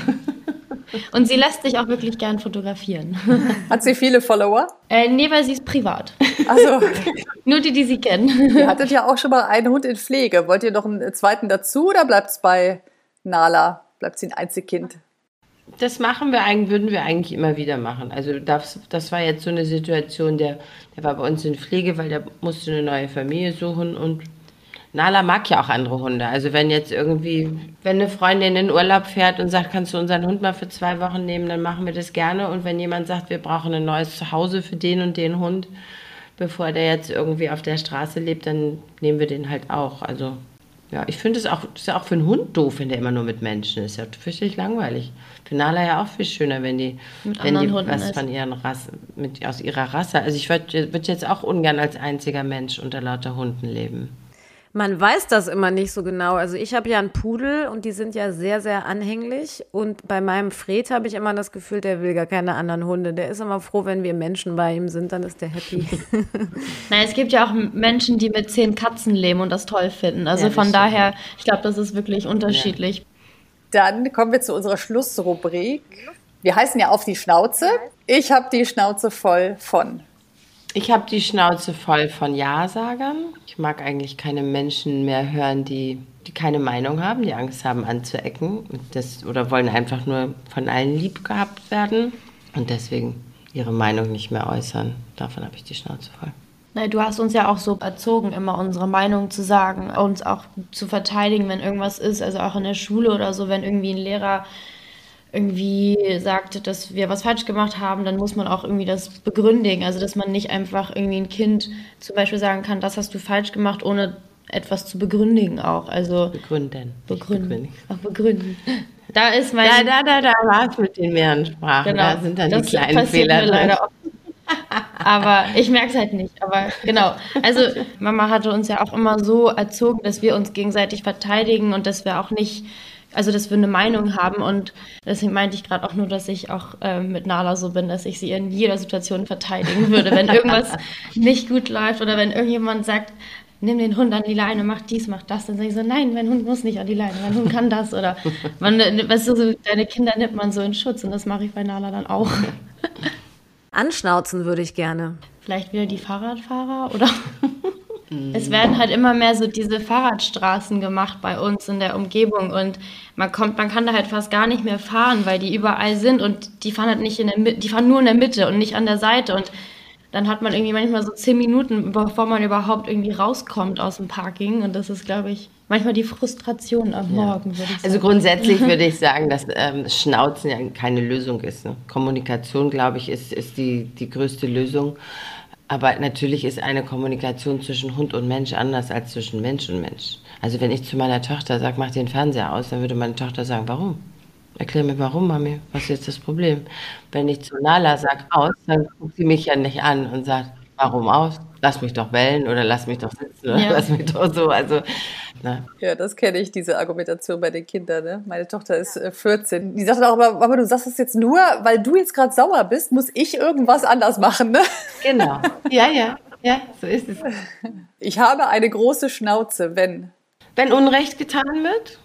Und sie lässt sich auch wirklich gern fotografieren. Hat sie viele Follower? Äh, nee, weil sie ist privat. Also, Nur die, die sie kennen. ihr hattet ja auch schon mal einen Hund in Pflege. Wollt ihr noch einen zweiten dazu oder bleibt es bei Nala? Bleibt sie ein Einzelkind? Das machen wir eigentlich, würden wir eigentlich immer wieder machen. Also das, das war jetzt so eine Situation, der, der war bei uns in Pflege, weil der musste eine neue Familie suchen und Nala mag ja auch andere Hunde. Also wenn jetzt irgendwie, wenn eine Freundin in den Urlaub fährt und sagt, kannst du unseren Hund mal für zwei Wochen nehmen, dann machen wir das gerne. Und wenn jemand sagt, wir brauchen ein neues Zuhause für den und den Hund, bevor der jetzt irgendwie auf der Straße lebt, dann nehmen wir den halt auch. Also ja, ich finde es auch, das ist ja auch für einen Hund doof, wenn der immer nur mit Menschen ist. Ja, fürchterlich langweilig. Für Nala ja auch viel schöner, wenn die, Mit wenn die anderen Hunden was ist. von ihren Rassen, mit, aus ihrer Rasse. Also ich würde würd jetzt auch ungern als einziger Mensch unter lauter Hunden leben. Man weiß das immer nicht so genau. Also ich habe ja einen Pudel und die sind ja sehr, sehr anhänglich. Und bei meinem Fred habe ich immer das Gefühl, der will gar keine anderen Hunde. Der ist immer froh, wenn wir Menschen bei ihm sind, dann ist der happy. Nein, es gibt ja auch Menschen, die mit zehn Katzen leben und das toll finden. Also Ja, von daher, ich glaube, das ist wirklich unterschiedlich. Dann kommen wir zu unserer Schlussrubrik. Wir heißen ja auf die Schnauze. Ich habe die Schnauze voll von. Ich habe die Schnauze voll von Ja-Sagern. Ich mag eigentlich keine Menschen mehr hören, die, die keine Meinung haben, die Angst haben anzuecken das, oder wollen einfach nur von allen lieb gehabt werden und deswegen ihre Meinung nicht mehr äußern. Davon habe ich die Schnauze voll. Du hast uns ja auch so erzogen, immer unsere Meinung zu sagen, uns auch zu verteidigen, wenn irgendwas ist, also auch in der Schule oder so, wenn irgendwie ein Lehrer irgendwie sagt, dass wir was falsch gemacht haben, dann muss man auch irgendwie das begründigen. Also dass man nicht einfach irgendwie ein Kind zum Beispiel sagen kann, das hast du falsch gemacht, ohne etwas zu begründigen auch. Also Begründen. begründen. Auch begründen. Da ist mein Da, da, da, da war es mit den mehreren Sprachen. Genau, Da sind dann die das kleinen passiert Fehler mir drin. leider oft. Aber ich merke es halt nicht. Aber genau. Also Mama hatte uns ja auch immer so erzogen, dass wir uns gegenseitig verteidigen und dass wir auch nicht, also dass wir eine Meinung haben. Und deswegen meinte ich gerade auch nur, dass ich auch ähm, mit Nala so bin, dass ich sie in jeder Situation verteidigen würde. Wenn irgendwas nicht gut läuft oder wenn irgendjemand sagt, nimm den Hund an die Leine, mach dies, mach das, dann sage ich so, nein, mein Hund muss nicht an die Leine, mein Hund kann das. Oder man, weißt du, so, deine Kinder nimmt man so in Schutz und das mache ich bei Nala dann auch. Anschnauzen würde ich gerne. Vielleicht wieder die Fahrradfahrer oder? Es werden halt immer mehr so diese Fahrradstraßen gemacht bei uns in der Umgebung und man kommt, man kann da halt fast gar nicht mehr fahren, weil die überall sind und die fahren halt nicht in der Mitte, die fahren nur in der Mitte und nicht an der Seite und dann hat man irgendwie manchmal so zehn Minuten, bevor man überhaupt irgendwie rauskommt aus dem Parking und das ist, glaube ich, manchmal die Frustration am Morgen, würde ich sagen. Also grundsätzlich würde ich sagen, dass ähm, Schnauzen ja keine Lösung ist. Ne? Kommunikation, glaube ich, ist, ist die, die größte Lösung. Aber natürlich ist eine Kommunikation zwischen Hund und Mensch anders als zwischen Mensch und Mensch. Also wenn ich zu meiner Tochter sage, mach den Fernseher aus, dann würde meine Tochter sagen, warum? Erklär mir warum, Mami. Was ist jetzt das Problem? Wenn ich zu Nala sage, aus, dann guckt sie mich ja nicht an und sagt, warum aus? Lass mich doch bellen oder lass mich doch sitzen oder ja. lass mich doch so. Also, na. Ja, das kenne ich, diese Argumentation bei den Kindern. Ne? Meine Tochter ist äh, 14. Die sagt auch aber, aber du sagst es jetzt nur, weil du jetzt gerade sauer bist, muss ich irgendwas anders machen. Ne? Genau. Ja, ja. Ja, so ist es. Ich habe eine große Schnauze, wenn. Wenn Unrecht getan wird,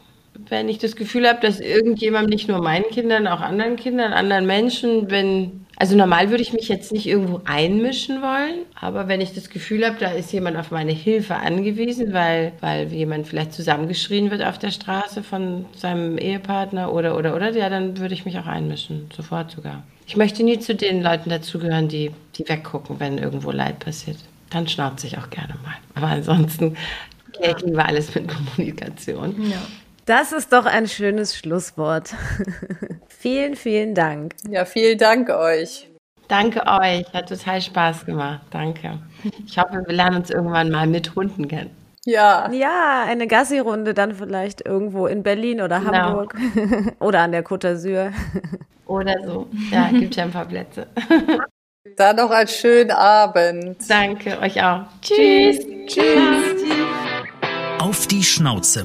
wenn ich das Gefühl habe, dass irgendjemandem, nicht nur meinen Kindern, auch anderen Kindern, anderen Menschen, wenn, also normal würde ich mich jetzt nicht irgendwo einmischen wollen, aber wenn ich das Gefühl habe, da ist jemand auf meine Hilfe angewiesen, weil, weil jemand vielleicht zusammengeschrien wird auf der Straße von seinem Ehepartner oder, oder, oder, ja, dann würde ich mich auch einmischen, sofort sogar. Ich möchte nie zu den Leuten dazugehören, die, die weggucken, wenn irgendwo Leid passiert. Dann schnauze ich auch gerne mal. Aber ansonsten kläre ich lieber alles mit Kommunikation. Ja. Das ist doch ein schönes Schlusswort. vielen, vielen Dank. Ja, vielen Dank euch. Danke euch. Hat total Spaß gemacht. Danke. Ich hoffe, wir lernen uns irgendwann mal mit Hunden kennen. Ja. Ja, eine Gassi-Runde dann vielleicht irgendwo in Berlin oder genau. Hamburg oder an der Côte d'Azur. Oder so. Ja, gibt ja ein paar Plätze. Dann noch einen schönen Abend. Danke, euch auch. Tschüss. Tschüss. Tschüss. Auf die Schnauze.